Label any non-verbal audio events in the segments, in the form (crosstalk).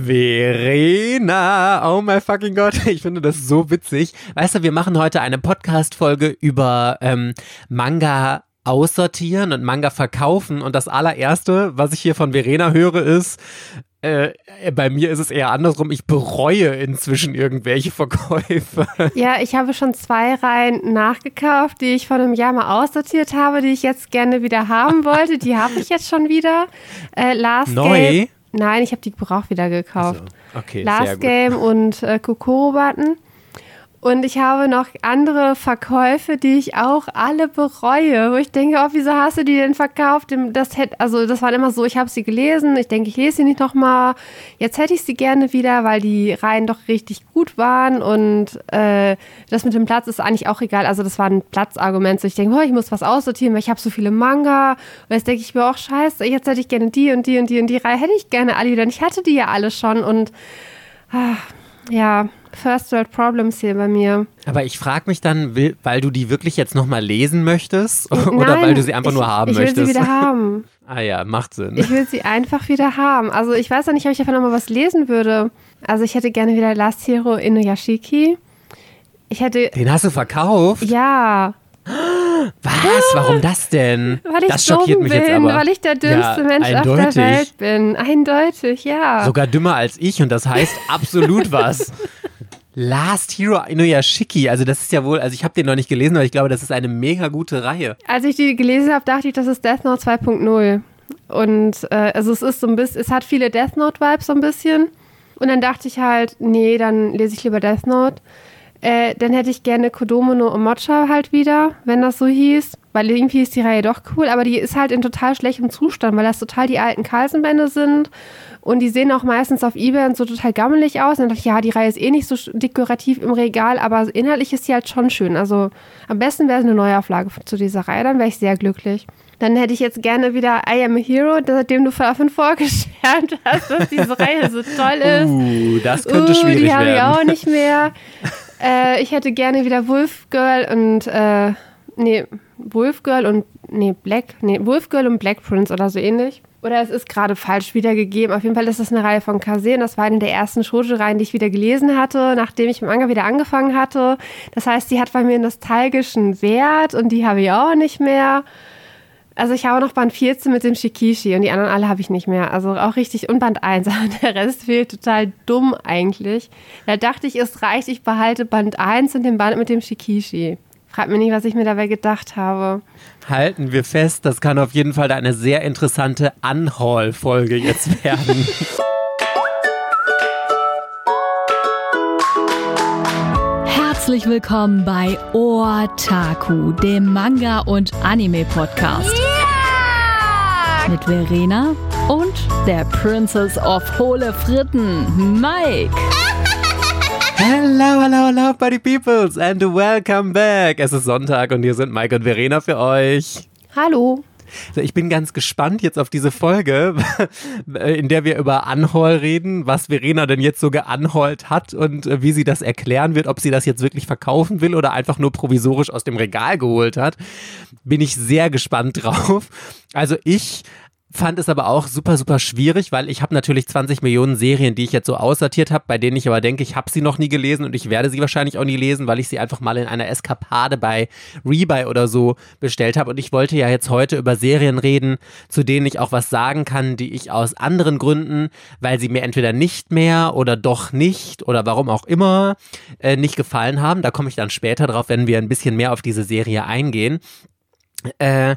Verena, oh my fucking Gott, (laughs) ich finde das so witzig. Weißt du, wir machen heute eine Podcast-Folge über ähm, Manga aussortieren und Manga verkaufen. Und das allererste, was ich hier von Verena höre, ist, äh, bei mir ist es eher andersrum. Ich bereue inzwischen irgendwelche Verkäufe. (laughs) Ja, ich habe schon zwei Reihen nachgekauft, die ich vor einem Jahr mal aussortiert habe, die ich jetzt gerne wieder haben wollte. Die habe ich jetzt schon wieder. Äh, Last Neu? Game. Nein, ich habe die gebraucht wieder gekauft. Also, okay, Last. Game und äh, Kokoro-Button. Und ich habe noch andere Verkäufe, die ich auch alle bereue, wo ich denke, oh, wieso hast du die denn verkauft? Das hätte, also das war immer so, ich habe sie gelesen, ich denke, ich lese sie nicht nochmal. Jetzt hätte ich sie gerne wieder, weil die Reihen doch richtig gut waren und äh, das mit dem Platz ist eigentlich auch egal. Also das war ein Platzargument. So ich denke, oh, ich muss was aussortieren, weil ich habe so viele Manga. Und jetzt denke ich mir auch, scheiße, jetzt hätte ich gerne die und die und die und die Reihe hätte ich gerne alle wieder. Und ich hatte die ja alle schon und ah, ja, First World Problems hier bei mir. Aber ich frage mich dann, will, weil du die wirklich jetzt nochmal lesen möchtest (laughs) oder Nein, weil du sie einfach ich, nur haben ich will möchtest? sie wieder haben. (laughs) ah ja, macht Sinn. Ich will sie einfach wieder haben. Also ich weiß auch nicht, ob ich davon nochmal was lesen würde. Also ich hätte gerne wieder Last Hero Inuyashiki. Ich hätte, Den hast du verkauft? ja, (gasps) Was? Warum das denn? weil ich das schockiert dumm mich bin, jetzt aber. weil ich der dümmste Ja, Mensch auf eindeutig. der Welt bin. Eindeutig, ja. Sogar dümmer als ich und das heißt absolut was. (laughs) Last Hero Inuyashiki, also das ist ja wohl, also ich habe den noch nicht gelesen, aber ich glaube, das ist eine mega gute Reihe. Als ich die gelesen habe, dachte ich, das ist Death Note 2.0. Und äh, also es ist so ein bisschen, es hat viele Death Note-Vibes so ein bisschen. Und dann dachte ich halt, nee, dann lese ich lieber Death Note. Äh, dann hätte ich gerne Kodomo no Omocha halt wieder, wenn das so hieß. Weil irgendwie ist die Reihe doch cool, aber die ist halt in total schlechtem Zustand, weil das total die alten Carlsen-Bände sind. Und die sehen auch meistens auf Ebay und so total gammelig aus. Und dann dachte ich, ja, die Reihe ist eh nicht so dekorativ im Regal, aber inhaltlich ist sie halt schon schön. Also am besten wäre es eine Neuauflage zu dieser Reihe, dann wäre ich sehr glücklich. Dann hätte ich jetzt gerne wieder I Am a Hero, dem du davon vorgeschwärmt hast, dass diese Reihe so toll (laughs) ist. Uh, das könnte Uh, schwierig die habe ich werden. auch nicht mehr. (laughs) äh, ich hätte gerne wieder Wolf Girl und äh, nee, Wolf Girl und nee, Black, nee, Wolf Girl und Black Prince oder so ähnlich. Oder es ist gerade falsch wiedergegeben. Auf jeden Fall ist das eine Reihe von Kase und das war eine der ersten Shoujo-Reihen, die ich wieder gelesen hatte, nachdem ich mit Manga wieder angefangen hatte. Das heißt, die hat bei mir einen nostalgischen Wert und die habe ich auch nicht mehr. Also ich habe noch Band 14 mit dem Shikishi und die anderen alle habe ich nicht mehr. Also auch richtig und Band 1. (laughs) Aber der Rest fehlt total dumm eigentlich. Da dachte ich, es reicht, ich behalte Band 1 und den Band mit dem Shikishi. Frag mir nicht, was ich mir dabei gedacht habe. Halten wir fest, das kann auf jeden Fall eine sehr interessante Unhaul-Folge jetzt (laughs) werden. Herzlich willkommen bei Otaku, dem Manga- und Anime-Podcast. Mit Verena und der Princess of Hohle Fritten, Mike. Hello, hello, hello, Buddy Peoples and welcome back. Es ist Sonntag und hier sind Mike und Verena für euch. Hallo. Ich bin ganz gespannt jetzt auf diese Folge, (laughs) in der wir über Anhol reden, was Verena denn jetzt so geanholt hat und wie sie das erklären wird, ob sie das jetzt wirklich verkaufen will oder einfach nur provisorisch aus dem Regal geholt hat. Bin ich sehr gespannt drauf. Also ich fand es aber auch super, super schwierig, weil ich habe natürlich 20 Millionen Serien, die ich jetzt so aussortiert habe, bei denen ich aber denke, ich habe sie noch nie gelesen und ich werde sie wahrscheinlich auch nie lesen, weil ich sie einfach mal in einer Eskapade bei Rebuy oder so bestellt habe. Und ich wollte ja jetzt heute über Serien reden, zu denen ich auch was sagen kann, die ich aus anderen Gründen, weil sie mir entweder nicht mehr oder doch nicht oder warum auch immer äh, nicht gefallen haben. Da komme ich dann später drauf, wenn wir ein bisschen mehr auf diese Serie eingehen. Äh,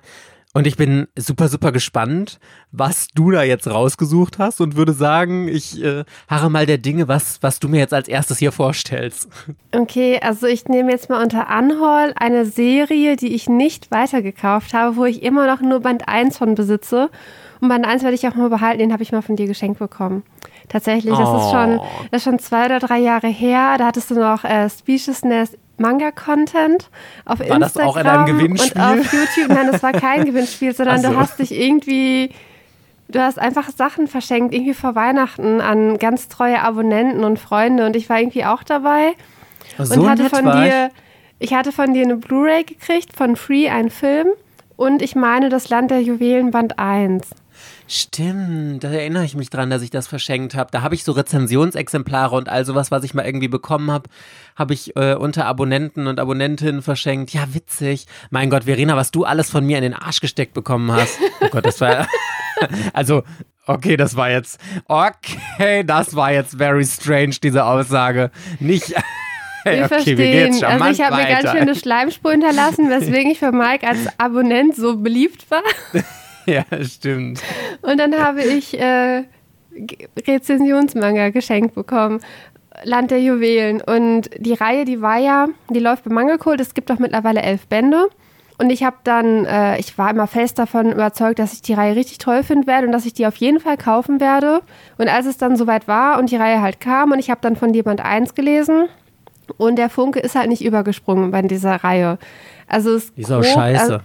und ich bin super, super gespannt, was du da jetzt rausgesucht hast und würde sagen, ich äh, harre mal der Dinge, was, was du mir jetzt als erstes hier vorstellst. Okay, also ich nehme jetzt mal unter Anhol eine Serie, die ich nicht weitergekauft habe, wo ich immer noch nur Band 1 von besitze. Und Band 1 werde ich auch mal behalten, den habe ich mal von dir geschenkt bekommen. Tatsächlich, das ist schon, Oh. das ist schon zwei oder drei Jahre her. Da hattest du noch äh, Speciesness Manga-Content auf War das Instagram auch in einem Gewinnspiel? und auf YouTube. Nein, das war kein Gewinnspiel, (laughs) sondern so. du hast dich irgendwie, du hast einfach Sachen verschenkt, irgendwie vor Weihnachten an ganz treue Abonnenten und Freunde und ich war irgendwie auch dabei So und hatte von ich. dir, ich hatte von dir eine Blu-ray gekriegt von Free, ein Film und ich meine das Land der Juwelen Band 1. Stimmt, da erinnere ich mich dran, dass ich das verschenkt habe. Da habe ich so Rezensionsexemplare und all sowas, was ich mal irgendwie bekommen habe, habe ich äh, unter Abonnenten und Abonnentinnen verschenkt. Ja, witzig. Mein Gott, Verena, was du alles von mir in den Arsch gesteckt bekommen hast. Oh Gott, das war. (laughs) also, okay, das war jetzt. Okay, das war jetzt very strange, diese Aussage. Nicht. (laughs) Wir okay, verstehen. also ich habe mir ganz schön eine Schleimspur hinterlassen, weswegen ich für Mike als Abonnent so beliebt war. (laughs) (laughs) ja, stimmt. Und dann habe ich äh, Rezensionsmanga geschenkt bekommen. Land der Juwelen. Und die Reihe, die war ja, die läuft bei Mangelkult. Es gibt auch mittlerweile elf Bände. Und ich habe dann, äh, ich war immer fest davon überzeugt, dass ich die Reihe richtig toll finden werde und dass ich die auf jeden Fall kaufen werde. Und als es dann soweit war und die Reihe halt kam und ich habe dann von Band 1 gelesen und der Funke ist halt nicht übergesprungen bei dieser Reihe. Also es ist auch scheiße. Also,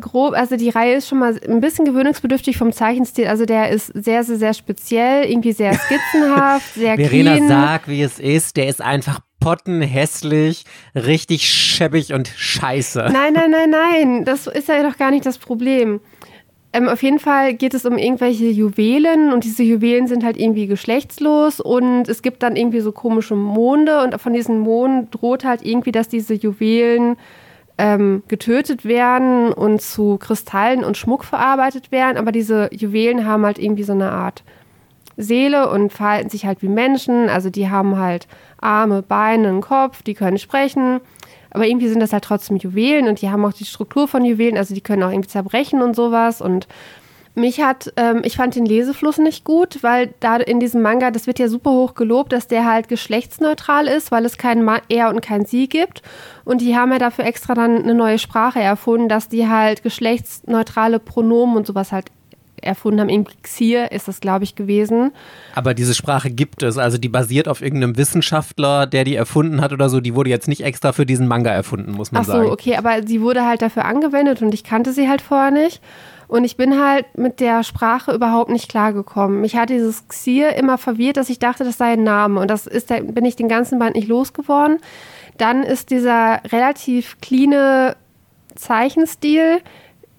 grob, also die Reihe ist schon mal ein bisschen gewöhnungsbedürftig vom Zeichenstil. Also der ist sehr, sehr, sehr speziell, irgendwie sehr (laughs) skizzenhaft, sehr Verena clean. sagt, wie es ist. Der ist einfach pottenhässlich, richtig scheppig und scheiße. Nein, nein, nein, nein. Das ist ja doch gar nicht das Problem. Ähm, auf jeden Fall geht es um irgendwelche Juwelen und diese Juwelen sind halt irgendwie geschlechtslos und es gibt dann irgendwie so komische Monde und von diesen Monden droht halt irgendwie, dass diese Juwelen ähm, getötet werden und zu Kristallen und Schmuck verarbeitet werden, aber diese Juwelen haben halt irgendwie so eine Art Seele und verhalten sich halt wie Menschen. Also die haben halt Arme, Beine, einen Kopf, die können sprechen. Aber irgendwie sind das halt trotzdem Juwelen und die haben auch die Struktur von Juwelen, also die können auch irgendwie zerbrechen und sowas. Und mich hat, ähm, ich fand den Lesefluss nicht gut, weil da in diesem Manga, das wird ja super hoch gelobt, dass der halt geschlechtsneutral ist, weil es kein Er und kein Sie gibt. Und die haben ja dafür extra dann eine neue Sprache erfunden, dass die halt geschlechtsneutrale Pronomen und sowas halt erfunden haben. In Xier ist das, glaube ich, gewesen. Aber diese Sprache gibt es. Also die basiert auf irgendeinem Wissenschaftler, der die erfunden hat oder so. Die wurde jetzt nicht extra für diesen Manga erfunden, muss man Ach so, sagen. okay, aber sie wurde halt dafür angewendet und ich kannte sie halt vorher nicht. Und ich bin halt mit der Sprache überhaupt nicht klargekommen. Mich hat dieses Xier immer verwirrt, dass ich dachte, das sei ein Name. Und das ist, da bin ich den ganzen Band nicht losgeworden. Dann ist dieser relativ cleane Zeichenstil,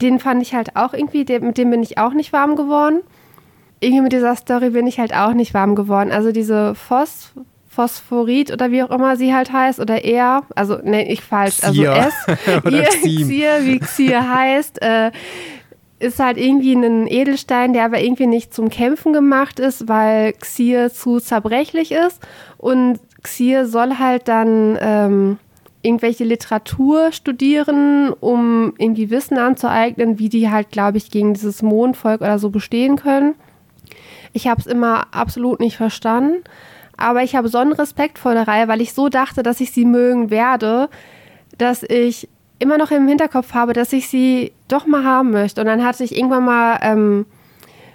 den fand ich halt auch irgendwie, mit dem bin ich auch nicht warm geworden. Irgendwie mit dieser Story bin ich halt auch nicht warm geworden. Also diese Phos Phosphorit oder wie auch immer sie halt heißt oder er, also ne, ich falsch, also S, (laughs) Xier, wie Xier heißt, äh, ist halt irgendwie ein Edelstein, der aber irgendwie nicht zum Kämpfen gemacht ist, weil Xier zu zerbrechlich ist. Und Xier soll halt dann ähm, irgendwelche Literatur studieren, um irgendwie Wissen anzueignen, wie die halt, glaube ich, gegen dieses Mondvolk oder so bestehen können. Ich habe es immer absolut nicht verstanden. Aber ich habe so einen Respekt vor der Reihe, weil ich so dachte, dass ich sie mögen werde, dass ich immer noch im Hinterkopf habe, dass ich sie doch mal haben möchte. Und dann hatte ich irgendwann mal, ähm,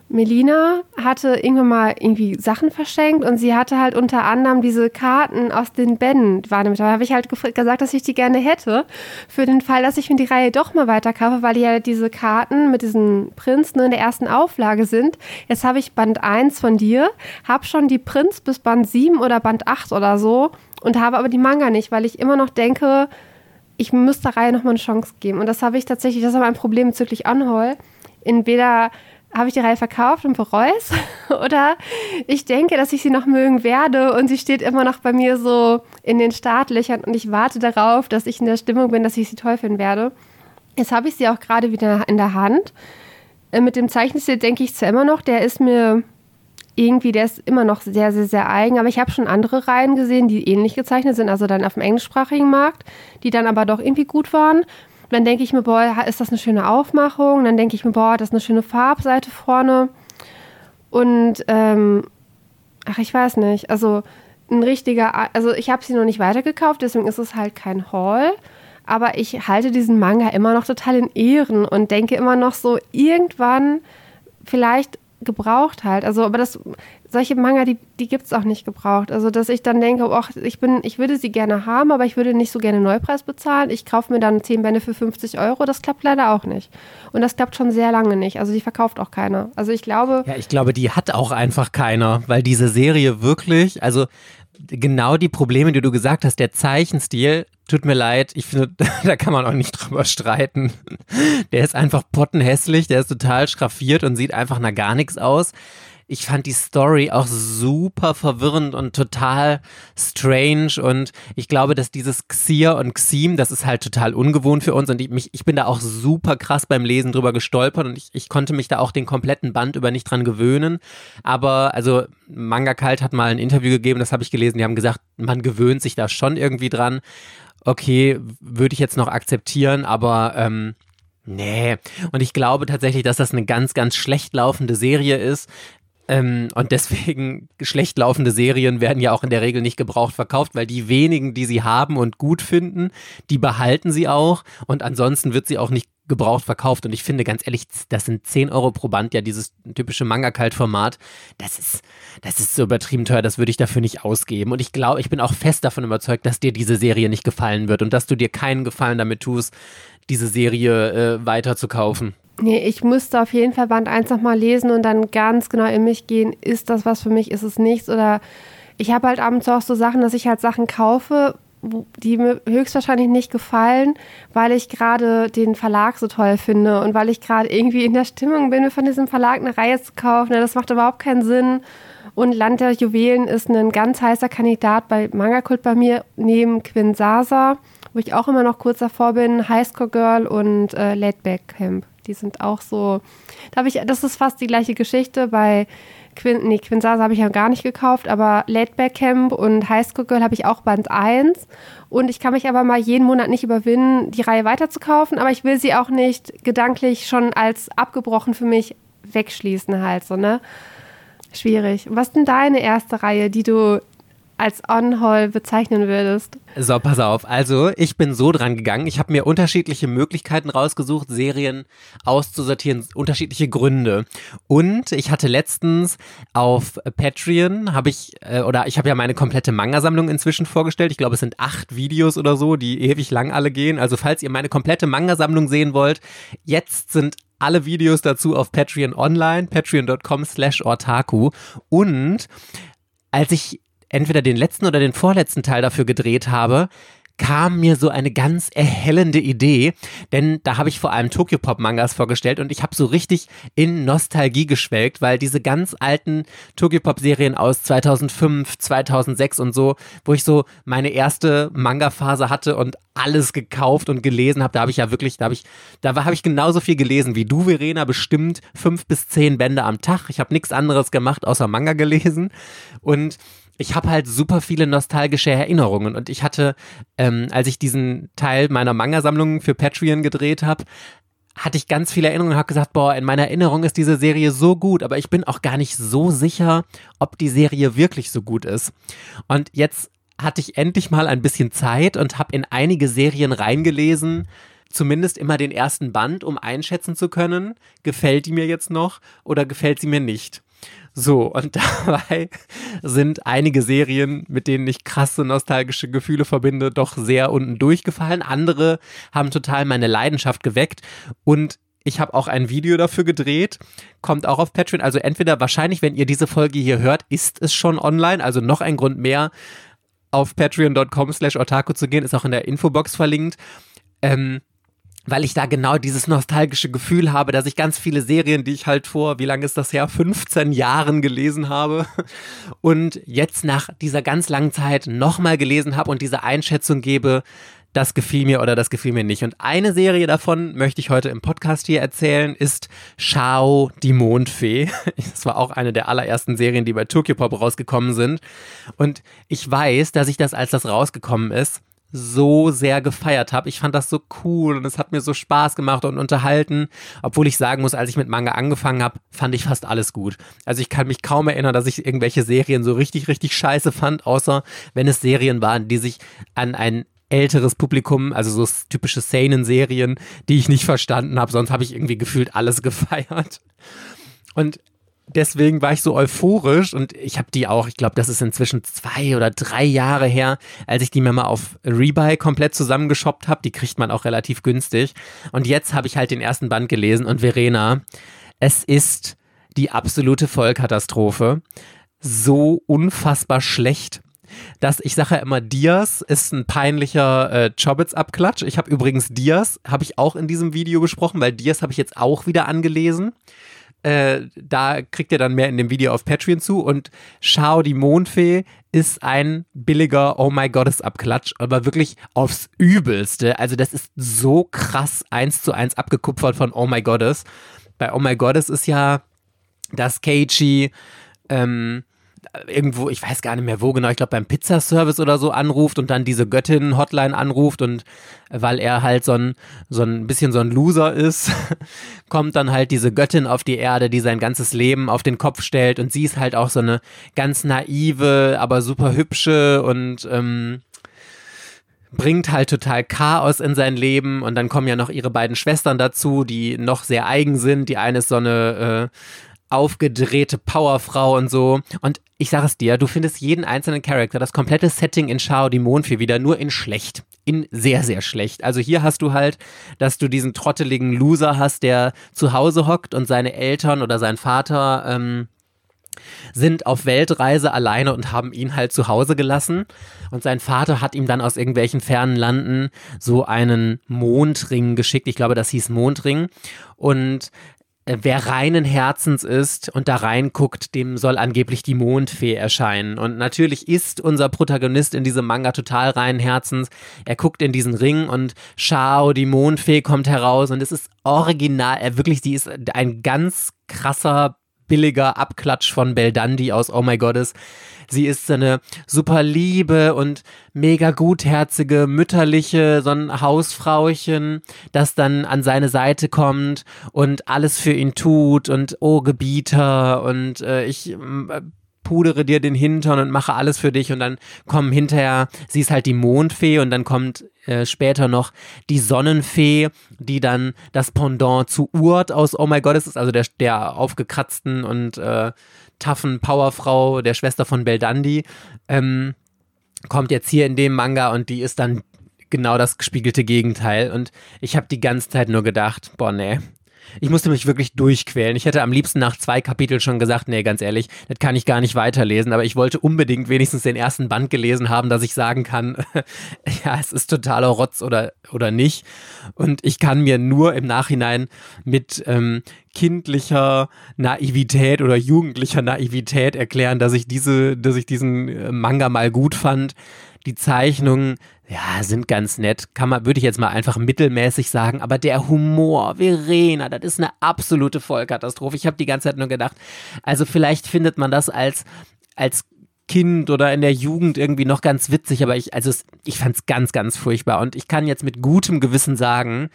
Melina hatte irgendwann mal irgendwie Sachen verschenkt und sie hatte halt unter anderem diese Karten aus den Bänden. War nämlich, da habe ich halt gesagt, dass ich die gerne hätte. Für den Fall, dass ich mir die Reihe doch mal weiterkaufe, weil die ja diese Karten mit diesen Prinz nur in der ersten Auflage sind. Jetzt habe ich Band 1 von dir, habe schon die Prinz bis Band 7 oder Band 8 oder so und habe aber die Manga nicht, weil ich immer noch denke, ich müsste der Reihe nochmal eine Chance geben. Und das habe ich tatsächlich, das ist mein Problem bezüglich Anhol. Entweder habe ich die Reihe verkauft und bereue es (laughs) oder ich denke, dass ich sie noch mögen werde und sie steht immer noch bei mir so in den Startlöchern und ich warte darauf, dass ich in der Stimmung bin, dass ich sie toll finden werde. Jetzt habe ich sie auch gerade wieder in der Hand. Äh, mit dem Zeichenstil denke ich zwar immer noch, der ist mir irgendwie, der ist immer noch sehr, sehr, sehr eigen. Aber ich habe schon andere Reihen gesehen, die ähnlich gezeichnet sind, also dann auf dem englischsprachigen Markt, die dann aber doch irgendwie gut waren. dann denke ich mir, boah, ist das eine schöne Aufmachung? dann denke ich mir, boah, das ist eine schöne Farbseite vorne. Und, ähm, ach, ich weiß nicht. Also, ein richtiger, also ich habe sie noch nicht weitergekauft, deswegen ist es halt kein Haul. Aber ich halte diesen Manga immer noch total in Ehren und denke immer noch so, irgendwann vielleicht gebraucht halt. Also, aber das solche Manga, die, die gibt es auch nicht gebraucht. Also, dass ich dann denke, oh, ich, bin, ich würde sie gerne haben, aber ich würde nicht so gerne Neupreis bezahlen. Ich kaufe mir dann 10 Bände für 50 Euro. Das klappt leider auch nicht. Und das klappt schon sehr lange nicht. Also, die verkauft auch keiner. Also, ich glaube. Ja, ich glaube, die hat auch einfach keiner, weil diese Serie wirklich, also genau die Probleme, die du gesagt hast, der Zeichenstil, tut mir leid, ich finde, (laughs) da kann man auch nicht drüber streiten. Der ist einfach pottenhässlich, der ist total schraffiert und sieht einfach nach gar nichts aus ich fand die Story auch super verwirrend und total strange und ich glaube, dass dieses Xir und Xim, das ist halt total ungewohnt für uns und ich, mich, ich bin da auch super krass beim Lesen drüber gestolpert und ich, ich konnte mich da auch den kompletten Band über nicht dran gewöhnen. Aber also Manga Kalt hat mal ein Interview gegeben, das habe ich gelesen, die haben gesagt, man gewöhnt sich da schon irgendwie dran. Okay, würde ich jetzt noch akzeptieren, aber ähm, Nee, und ich glaube tatsächlich, dass das eine ganz, ganz schlecht laufende Serie ist. Ähm, und deswegen (laughs) schlecht laufende Serien werden ja auch in der Regel nicht gebraucht verkauft, weil die wenigen, die sie haben und gut finden, die behalten sie auch und ansonsten wird sie auch nicht gebraucht verkauft. Und ich finde ganz ehrlich, das sind 10 Euro pro Band, ja, dieses typische Manga-Kalt-Format. Das ist, das ist so übertrieben teuer, das würde ich dafür nicht ausgeben. Und ich glaube, ich bin auch fest davon überzeugt, dass dir diese Serie nicht gefallen wird und dass du dir keinen Gefallen damit tust, diese Serie äh, weiter zu kaufen. Nee, ich müsste auf jeden Fall Band 1 nochmal lesen und dann ganz genau in mich gehen, ist das was für mich, ist es nichts oder ich habe halt abends auch so Sachen, dass ich halt Sachen kaufe, die mir höchstwahrscheinlich nicht gefallen, weil ich gerade den Verlag so toll finde und weil ich gerade irgendwie in der Stimmung bin, mir von diesem Verlag eine Reihe zu kaufen. Das macht überhaupt keinen Sinn. Und Land der Juwelen ist ein ganz heißer Kandidat bei Manga Kult bei mir, neben Quinn Sasa, wo ich auch immer noch kurz davor bin, Highscore Girl und äh, Laidback Camp. Die sind auch so. Da habe ich, das ist fast die gleiche Geschichte. Bei Quin, nee, Quinsasa habe ich ja gar nicht gekauft, aber Laidback Camp und High School Girl habe ich auch Band 1. Und ich kann mich aber mal jeden Monat nicht überwinden, die Reihe weiterzukaufen, aber ich will sie auch nicht gedanklich schon als abgebrochen für mich wegschließen halt, so, ne? Schwierig. Was ist denn deine erste Reihe, die du als On-Haul bezeichnen würdest? So, pass auf. Also, ich bin so dran gegangen. Ich habe mir unterschiedliche Möglichkeiten rausgesucht, Serien auszusortieren, unterschiedliche Gründe. Und ich hatte letztens auf Patreon, habe ich, äh, oder ich habe ja meine komplette Manga-Sammlung inzwischen vorgestellt. Ich glaube, es sind acht Videos oder so, die ewig lang alle gehen. Also, falls ihr meine komplette Manga-Sammlung sehen wollt, jetzt sind alle Videos dazu auf Patreon online, patreon.com slash ortaku. Und als ich entweder den letzten oder den vorletzten Teil dafür gedreht habe, kam mir so eine ganz erhellende Idee, denn da habe ich vor allem Tokyo Pop Mangas vorgestellt und ich habe so richtig in Nostalgie geschwelgt, weil diese ganz alten Tokyo Pop Serien aus 2005, 2006 und so, wo ich so meine erste Manga Phase hatte und alles gekauft und gelesen habe, da habe ich ja wirklich, da habe ich, da habe ich genauso viel gelesen wie du, Verena, bestimmt fünf bis zehn Bände am Tag. Ich habe nichts anderes gemacht außer Manga gelesen und ich habe halt super viele nostalgische Erinnerungen und ich hatte, ähm, als ich diesen Teil meiner Manga-Sammlung für Patreon gedreht habe, hatte ich ganz viele Erinnerungen und habe gesagt, boah, in meiner Erinnerung ist diese Serie so gut, aber ich bin auch gar nicht so sicher, ob die Serie wirklich so gut ist. Und jetzt hatte ich endlich mal ein bisschen Zeit und habe in einige Serien reingelesen, zumindest immer den ersten Band, um einschätzen zu können, gefällt die mir jetzt noch oder gefällt sie mir nicht. So, und (laughs) dabei sind einige Serien, mit denen ich krasse nostalgische Gefühle verbinde, doch sehr unten durchgefallen. Andere haben total meine Leidenschaft geweckt und ich habe auch ein Video dafür gedreht, kommt auch auf Patreon. Also entweder wahrscheinlich, wenn ihr diese Folge hier hört, ist es schon online. Also noch ein Grund mehr, auf patreon.com slash otaku zu gehen, ist auch in der Infobox verlinkt. Ähm, weil ich da genau dieses nostalgische Gefühl habe, dass ich ganz viele Serien, die ich halt vor, wie lange ist das her, 15 Jahren gelesen habe (laughs) und jetzt nach dieser ganz langen Zeit nochmal gelesen habe und diese Einschätzung gebe, das gefiel mir oder das gefiel mir nicht. Und eine Serie davon möchte ich heute im Podcast hier erzählen, ist Shao, die Mondfee. (laughs) Das war auch eine der allerersten Serien, die bei Tokyo Pop rausgekommen sind. Und ich weiß, dass ich das, als das rausgekommen ist, so sehr gefeiert habe. Ich fand das so cool und es hat mir so Spaß gemacht und unterhalten. Obwohl ich sagen muss, als ich mit Manga angefangen habe, fand ich fast alles gut. Also ich kann mich kaum erinnern, dass ich irgendwelche Serien so richtig, richtig scheiße fand, außer wenn es Serien waren, die sich an ein älteres Publikum, also so typische Seinen-Serien, die ich nicht verstanden habe. Sonst habe ich irgendwie gefühlt alles (laughs) gefeiert. Und deswegen war ich so euphorisch und ich habe die auch, ich glaube, das ist inzwischen zwei oder drei Jahre her, als ich die mir mal auf Rebuy komplett zusammengeshoppt habe. Die kriegt man auch relativ günstig. Und jetzt habe ich halt den ersten Band gelesen und Verena, es ist die absolute Vollkatastrophe. So unfassbar schlecht dass ich sage ja immer, Diaz ist ein peinlicher äh, Chobits-Abklatsch. Ich habe übrigens Diaz, habe ich auch in diesem Video besprochen, weil Diaz habe ich jetzt auch wieder angelesen. Äh, da kriegt ihr dann mehr in dem Video auf Patreon zu. Und Shao die Mondfee ist ein billiger Oh my Goddess Abklatsch, aber wirklich aufs Übelste. Also das ist so krass eins zu eins abgekupfert von Oh my Goddess. Bei Oh my Goddess ist ja das Keiichi ähm, irgendwo, ich weiß gar nicht mehr wo genau, ich glaube beim Pizzaservice oder so anruft und dann diese Göttin-Hotline anruft und weil er halt so ein, so ein bisschen so ein Loser ist, (laughs) kommt dann halt diese Göttin auf die Erde, die sein ganzes Leben auf den Kopf stellt und sie ist halt auch so eine ganz naive, aber super hübsche und ähm, bringt halt total Chaos in sein Leben und dann kommen ja noch ihre beiden Schwestern dazu, die noch sehr eigen sind. Die eine ist so eine äh, aufgedrehte Powerfrau und so. Und ich sage es dir, du findest jeden einzelnen Charakter, das komplette Setting in Shao die Mondfee wieder nur in schlecht. In sehr, sehr schlecht. Also hier hast du halt, dass du diesen trotteligen Loser hast, der zu Hause hockt und seine Eltern oder sein Vater ähm, sind auf Weltreise alleine und haben ihn halt zu Hause gelassen. Und sein Vater hat ihm dann aus irgendwelchen fernen Landen so einen Mondring geschickt. Ich glaube, das hieß Mondring. Und wer reinen Herzens ist und da reinguckt, dem soll angeblich die Mondfee erscheinen. Und natürlich ist unser Protagonist in diesem Manga total reinen Herzens. Er guckt in diesen Ring und Shao, die Mondfee, kommt heraus und es ist original. Er wirklich, die ist ein ganz krasser billiger Abklatsch von Beldandi aus Oh My Goddess. Sie ist so eine super liebe und mega gutherzige, mütterliche, so ein Hausfrauchen, das dann an seine Seite kommt und alles für ihn tut und oh Gebieter und äh, ich äh, pudere dir den Hintern und mache alles für dich und dann kommen hinterher, sie ist halt die Mondfee und dann kommt äh, später noch die Sonnenfee, die dann das Pendant zu Urt aus Oh My God ist, also der, der aufgekratzten und äh, toughen Powerfrau, der Schwester von Beldandi, ähm, kommt jetzt hier in dem Manga und die ist dann genau das gespiegelte Gegenteil und ich habe die ganze Zeit nur gedacht, boah nee, ich musste mich wirklich durchquälen. Ich hätte am liebsten nach zwei Kapiteln schon gesagt, nee, ganz ehrlich, das kann ich gar nicht weiterlesen, aber ich wollte unbedingt wenigstens den ersten Band gelesen haben, dass ich sagen kann, (laughs) ja, es ist totaler Rotz oder, oder nicht. Und ich kann mir nur im Nachhinein mit ähm, kindlicher Naivität oder jugendlicher Naivität erklären, dass ich diese, dass ich diesen äh, Manga mal gut fand. Die Zeichnungen ja, sind ganz nett. Kann man, würde ich jetzt mal einfach mittelmäßig sagen. Aber der Humor, Verena, das ist eine absolute Vollkatastrophe. Ich habe die ganze Zeit nur gedacht, also vielleicht findet man das als, als Kind oder in der Jugend irgendwie noch ganz witzig, aber ich, also ich fand es ganz, ganz furchtbar. Und ich kann jetzt mit gutem Gewissen sagen,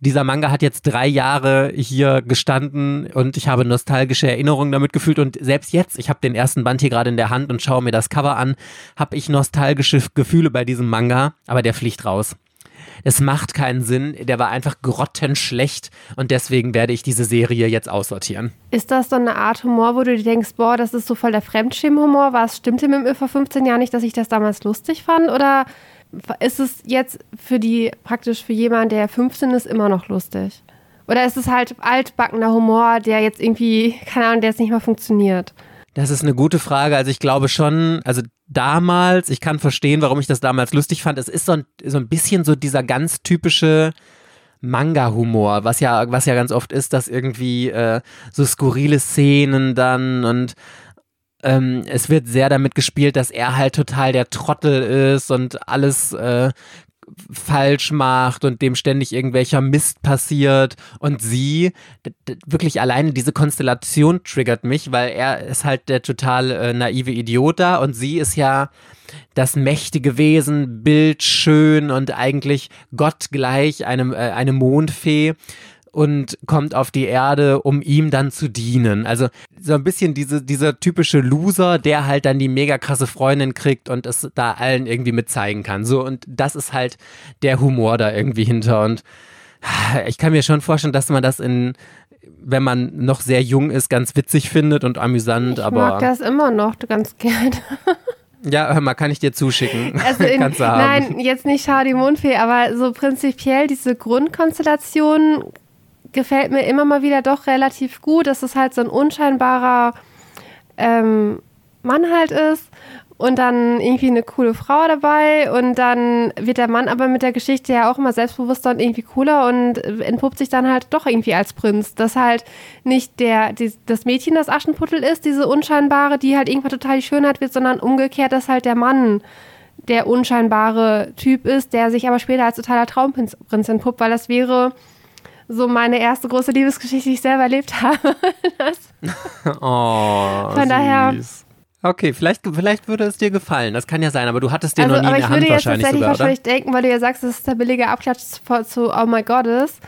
dieser Manga hat jetzt drei Jahre hier gestanden und ich habe nostalgische Erinnerungen damit gefühlt und selbst jetzt, ich habe den ersten Band hier gerade in der Hand und schaue mir das Cover an, habe ich nostalgische Gefühle bei diesem Manga, aber der fliegt raus. Es macht keinen Sinn, der war einfach grottenschlecht und deswegen werde ich diese Serie jetzt aussortieren. Ist das so eine Art Humor, wo du dir denkst, boah, das ist so voll der Fremdschirmhumor? Was stimmte mit mir vor 15 Jahren nicht, dass ich das damals lustig fand? Oder ist es jetzt für die, praktisch für jemanden, der 15 ist, immer noch lustig? Oder ist es halt altbackener Humor, der jetzt irgendwie, keine Ahnung, der jetzt nicht mehr funktioniert? Das ist eine gute Frage. Also ich glaube schon, also damals, ich kann verstehen, warum ich das damals lustig fand. Es ist so ein, so ein bisschen so dieser ganz typische Manga-Humor, was ja, was ja ganz oft ist, dass irgendwie äh, so skurrile Szenen dann und ähm, es wird sehr damit gespielt, dass er halt total der Trottel ist und alles äh, falsch macht und dem ständig irgendwelcher Mist passiert. Und sie wirklich alleine diese Konstellation triggert mich, weil er ist halt der total äh, naive Idiot da. Und sie ist ja das mächtige Wesen, bildschön und eigentlich gottgleich, eine, äh, eine Mondfee und kommt auf die Erde, um ihm dann zu dienen. Also so ein bisschen diese, dieser typische Loser, der halt dann die mega krasse Freundin kriegt und es da allen irgendwie mit zeigen kann. So, und das ist halt der Humor da irgendwie hinter. Und ich kann mir schon vorstellen, dass man das in wenn man noch sehr jung ist, ganz witzig findet und amüsant. Ich aber mag das immer noch ganz gerne. (laughs) Ja, hör mal, kann ich dir zuschicken. (laughs) Also in, (laughs) Kannst du haben. nein, jetzt nicht Shadi Mundfee, aber so prinzipiell diese Grundkonstellation gefällt mir immer mal wieder doch relativ gut, dass es halt so ein unscheinbarer ähm, Mann halt ist und dann irgendwie eine coole Frau dabei und dann wird der Mann aber mit der Geschichte ja auch immer selbstbewusster und irgendwie cooler und entpuppt sich dann halt doch irgendwie als Prinz. Dass halt nicht der, die, das Mädchen das Aschenputtel ist, diese unscheinbare, die halt irgendwann total die Schönheit wird, sondern umgekehrt, dass halt der Mann der unscheinbare Typ ist, der sich aber später als totaler Traumprinz entpuppt, weil das wäre so meine erste große Liebesgeschichte, die ich selber erlebt habe. (laughs) oh, Von daher süß. Okay, vielleicht, vielleicht würde es dir gefallen. Das kann ja sein, aber du hattest den also, noch nie aber in ich der würde Hand jetzt wahrscheinlich sogar, oder? wahrscheinlich denken, weil du ja sagst, das ist der billige Abklatsch zu, zu Oh My Goddess.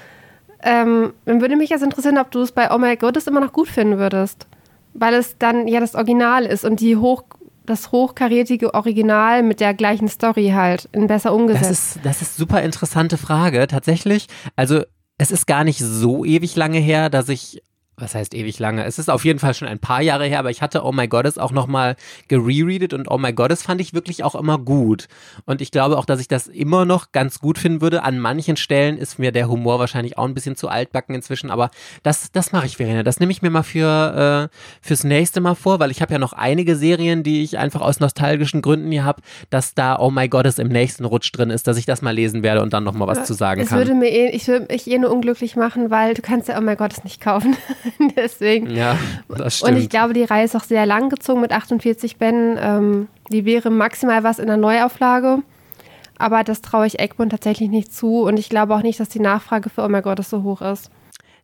Ähm, dann würde mich jetzt interessieren, ob du es bei Oh My Goddess immer noch gut finden würdest. Weil es dann ja das Original ist und die hoch, das hochkarätige Original mit der gleichen Story halt in besser umgesetzt. Das ist, das ist super interessante Frage. Tatsächlich, also es ist gar nicht so ewig lange her, dass ich was heißt ewig lange? Es ist auf jeden Fall schon ein paar Jahre her, aber ich hatte Oh My Goddess auch nochmal gerereadet und Oh My Goddess fand ich wirklich auch immer gut. Und ich glaube auch, dass ich das immer noch ganz gut finden würde. An manchen Stellen ist mir der Humor wahrscheinlich auch ein bisschen zu altbacken inzwischen, aber das, das mache ich, Verena. Das nehme ich mir mal für, äh, fürs nächste Mal vor, weil ich habe ja noch einige Serien, die ich einfach aus nostalgischen Gründen hier habe, dass da Oh My Goddess im nächsten Rutsch drin ist, dass ich das mal lesen werde und dann nochmal was zu sagen es kann. würde mir eh, ich würde mich eh nur unglücklich machen, weil du kannst ja Oh My Goddess nicht kaufen. (laughs) (laughs) Deswegen. Ja, das stimmt. Und ich glaube, die Reihe ist auch sehr lang gezogen mit 48 Bänden. Ähm, die wäre maximal was in der Neuauflage. Aber das traue ich Egmont tatsächlich nicht zu. Und ich glaube auch nicht, dass die Nachfrage für Oh mein Gott so hoch ist.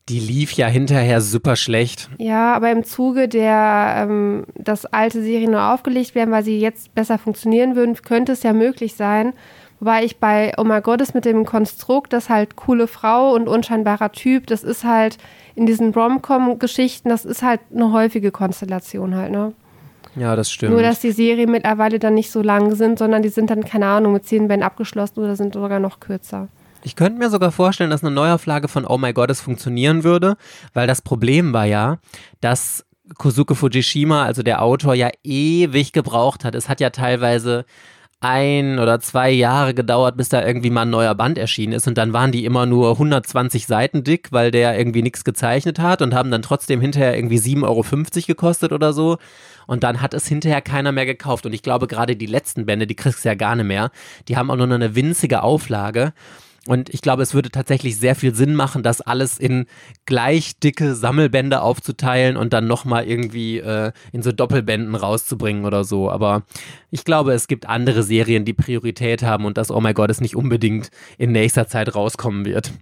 Die lief ja hinterher super schlecht. Ja, aber im Zuge der, ähm, dass alte Serien nur aufgelegt werden, weil sie jetzt besser funktionieren würden, könnte es ja möglich sein. Wobei ich bei Oh my God ist mit dem Konstrukt, das halt coole Frau und unscheinbarer Typ, das ist halt in diesen Rom-Com-Geschichten, das ist halt eine häufige Konstellation halt, ne? Ja, das stimmt. Nur, dass die Serien mittlerweile dann nicht so lang sind, sondern die sind dann, keine Ahnung, mit zehn Bänden abgeschlossen oder sind sogar noch kürzer. Ich könnte mir sogar vorstellen, dass eine Neuauflage von Oh My God es funktionieren würde, weil das Problem war ja, dass Kosuke Fujishima, also der Autor, ja ewig gebraucht hat. Es hat ja teilweise ein oder zwei Jahre gedauert, bis da irgendwie mal ein neuer Band erschienen ist. Und dann waren die immer nur 120 Seiten dick, weil der irgendwie nichts gezeichnet hat und haben dann trotzdem hinterher irgendwie 7,50 Euro gekostet oder so. Und dann hat es hinterher keiner mehr gekauft. Und ich glaube, gerade die letzten Bände, die kriegst du ja gar nicht mehr. Die haben auch nur eine winzige Auflage. Und ich glaube, es würde tatsächlich sehr viel Sinn machen, das alles in gleich dicke Sammelbände aufzuteilen und dann nochmal irgendwie äh, in so Doppelbänden rauszubringen oder so. Aber ich glaube, es gibt andere Serien, die Priorität haben und das Oh my God es nicht unbedingt in nächster Zeit rauskommen wird.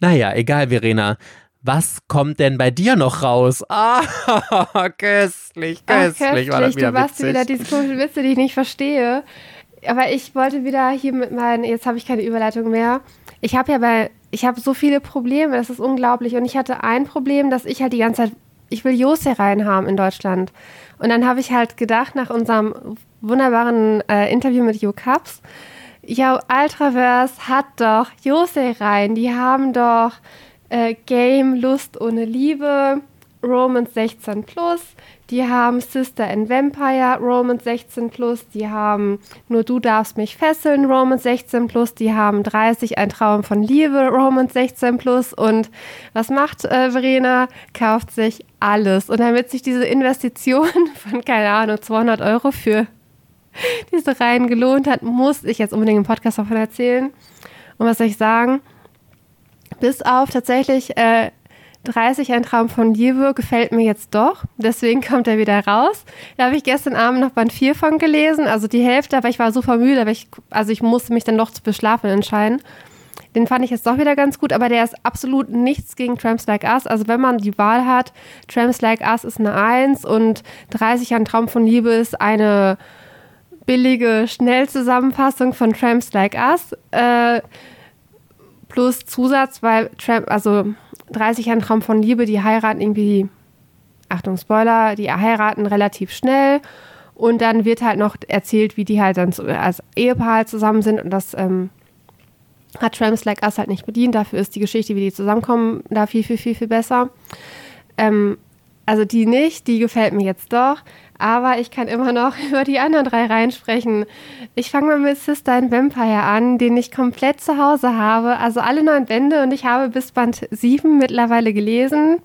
Naja, egal, Verena. Was kommt denn bei dir noch raus? (laughs) Ah, köstlich, köstlich. Ach, köstlich. War das wieder du machst witzig. wieder diese komischen Witze, die ich nicht verstehe. Aber ich wollte wieder hier mit meinen, jetzt habe ich keine Überleitung mehr. Ich habe ja bei, ich habe so viele Probleme, das ist unglaublich. Und ich hatte ein Problem, dass ich halt die ganze Zeit, ich will Jose reinhaben in Deutschland. Und dann habe ich halt gedacht, nach unserem wunderbaren äh, Interview mit Jo Cups, ja, Ultraverse hat doch Jose rein. Die haben doch äh, Game Lust ohne Liebe, Romans 16 Plus, die haben Sister and Vampire, Romans 16 Plus, die haben Nur du darfst mich fesseln, Romans 16 Plus, die haben 30, ein Traum von Liebe, Romans 16 Plus und was macht äh, Verena? Kauft sich alles. Und damit sich diese Investition (laughs) von, keine Ahnung, 200 Euro für (laughs) diese Reihen gelohnt hat, muss ich jetzt unbedingt im Podcast davon erzählen. Und was soll ich sagen? Bis auf tatsächlich äh, 30 ein Traum von Liebe gefällt mir jetzt doch. Deswegen kommt er wieder raus. Da habe ich gestern Abend noch Band 4 von gelesen, also die Hälfte, aber ich war super müde, aber ich, also ich musste mich dann doch zu beschlafen entscheiden. Den fand ich jetzt doch wieder ganz gut, aber der ist absolut nichts gegen Tramps Like Us. Also wenn man die Wahl hat, Tramps Like Us ist eine 1 und 30 ein Traum von Liebe ist eine billige Schnellzusammenfassung von Tramps Like Us. Äh, plus Zusatz, weil Tramp, also 30 ein Traum von Liebe, die heiraten irgendwie, Achtung, Spoiler, die heiraten relativ schnell. Und dann wird halt noch erzählt, wie die halt dann als Ehepaar zusammen sind. Und das ähm, hat Tramps Like Us halt nicht bedient. Dafür ist die Geschichte, wie die zusammenkommen, da viel, viel, viel, viel besser. Ähm, also die nicht, die gefällt mir jetzt doch. Aber ich kann immer noch (laughs) über die anderen drei reinsprechen. Ich fange mal mit Sister and Vampire an, den ich komplett zu Hause habe. Also alle neun Bände und ich habe bis Band 7 mittlerweile gelesen.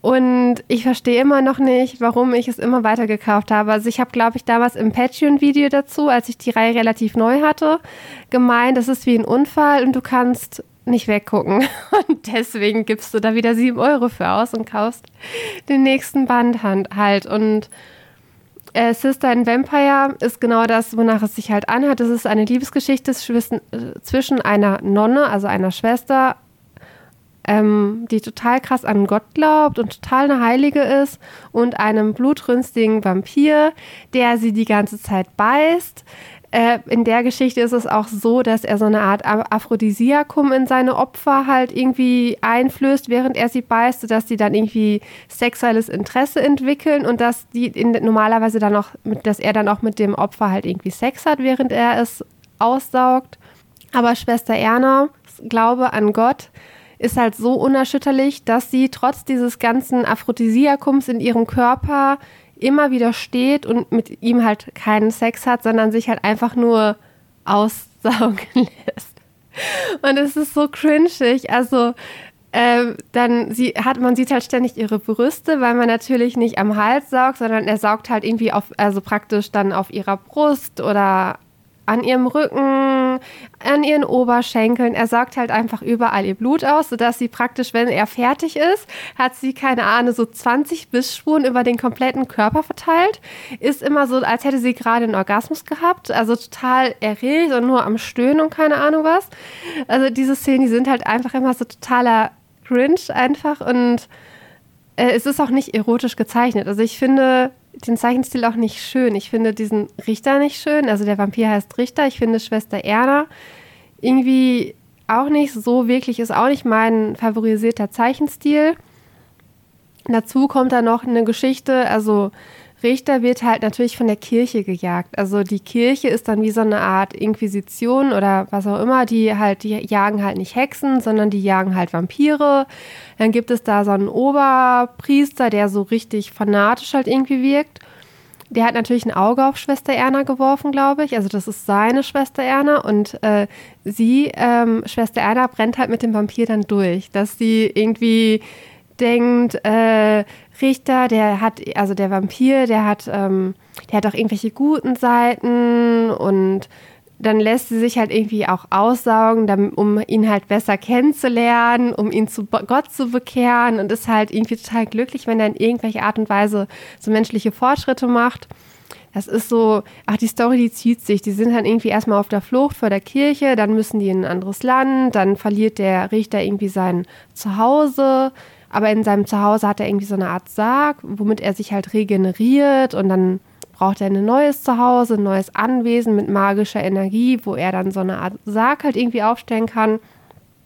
Und ich verstehe immer noch nicht, warum ich es immer weiter gekauft habe. Also ich habe, glaube ich, damals im Patreon-Video dazu, als ich die Reihe relativ neu hatte, gemeint, das ist wie ein Unfall und du kannst nicht weggucken. (laughs) Und deswegen gibst du da wieder sieben Euro für aus und kaufst den nächsten Band halt. Und äh, Sister and Vampire ist genau das, wonach es sich halt anhört. Es ist eine Liebesgeschichte zwischen einer Nonne, also einer Schwester, ähm, die total krass an Gott glaubt und total eine Heilige ist, und einem blutrünstigen Vampir, der sie die ganze Zeit beißt. Äh, in der Geschichte ist es auch so, dass er so eine Art Aphrodisiakum in seine Opfer halt irgendwie einflößt, während er sie beißt, sodass die dann irgendwie sexuelles Interesse entwickeln und dass die in, normalerweise dann auch, dass er dann auch mit dem Opfer halt irgendwie Sex hat, während er es aussaugt. Aber Schwester Erna, Glaube an Gott, ist halt so unerschütterlich, dass sie trotz dieses ganzen Aphrodisiakums in ihrem Körper immer wieder steht und mit ihm halt keinen Sex hat, sondern sich halt einfach nur aussaugen (laughs) lässt. Und es ist so cringig. Also äh, dann sie hat man sieht halt ständig ihre Brüste, weil man natürlich nicht am Hals saugt, sondern er saugt halt irgendwie auf, also praktisch dann auf ihrer Brust oder an ihrem Rücken, an ihren Oberschenkeln. Er saugt halt einfach überall ihr Blut aus, sodass sie praktisch, wenn er fertig ist, hat sie, keine Ahnung, so 20 Bissspuren über den kompletten Körper verteilt. Ist immer so, als hätte sie gerade einen Orgasmus gehabt. Also total erregt und nur am Stöhnen und keine Ahnung was. Also diese Szenen, die sind halt einfach immer so totaler Cringe einfach und äh, es ist auch nicht erotisch gezeichnet. Also ich finde, den Zeichenstil auch nicht schön. Ich finde diesen Richter nicht schön. Also der Vampir heißt Richter. Ich finde Schwester Erna irgendwie auch nicht so wirklich, ist auch nicht mein favorisierter Zeichenstil. Dazu kommt da noch eine Geschichte, also Richter wird halt natürlich von der Kirche gejagt. Also die Kirche ist dann wie so eine Art Inquisition oder was auch immer. Die halt, die jagen halt nicht Hexen, sondern die jagen halt Vampire. Dann gibt es da so einen Oberpriester, der so richtig fanatisch halt irgendwie wirkt. Der hat natürlich ein Auge auf Schwester Erna geworfen, glaube ich. Also das ist seine Schwester Erna und äh, sie, ähm, Schwester Erna, brennt halt mit dem Vampir dann durch, dass sie irgendwie denkt, äh, Richter, der hat, also der Vampir, der hat, ähm, der hat auch irgendwelche guten Seiten und dann lässt sie sich halt irgendwie auch aussaugen, um ihn halt besser kennenzulernen, um ihn zu Gott zu bekehren und ist halt irgendwie total glücklich, wenn er in irgendwelche Art und Weise so menschliche Fortschritte macht. Das ist so, ach, die Story, die zieht sich. Die sind halt irgendwie erstmal auf der Flucht vor der Kirche, dann müssen die in ein anderes Land, dann verliert der Richter irgendwie sein Zuhause, aber in seinem Zuhause hat er irgendwie so eine Art Sarg, womit er sich halt regeneriert und dann braucht er ein neues Zuhause, ein neues Anwesen mit magischer Energie, wo er dann so eine Art Sarg halt irgendwie aufstellen kann.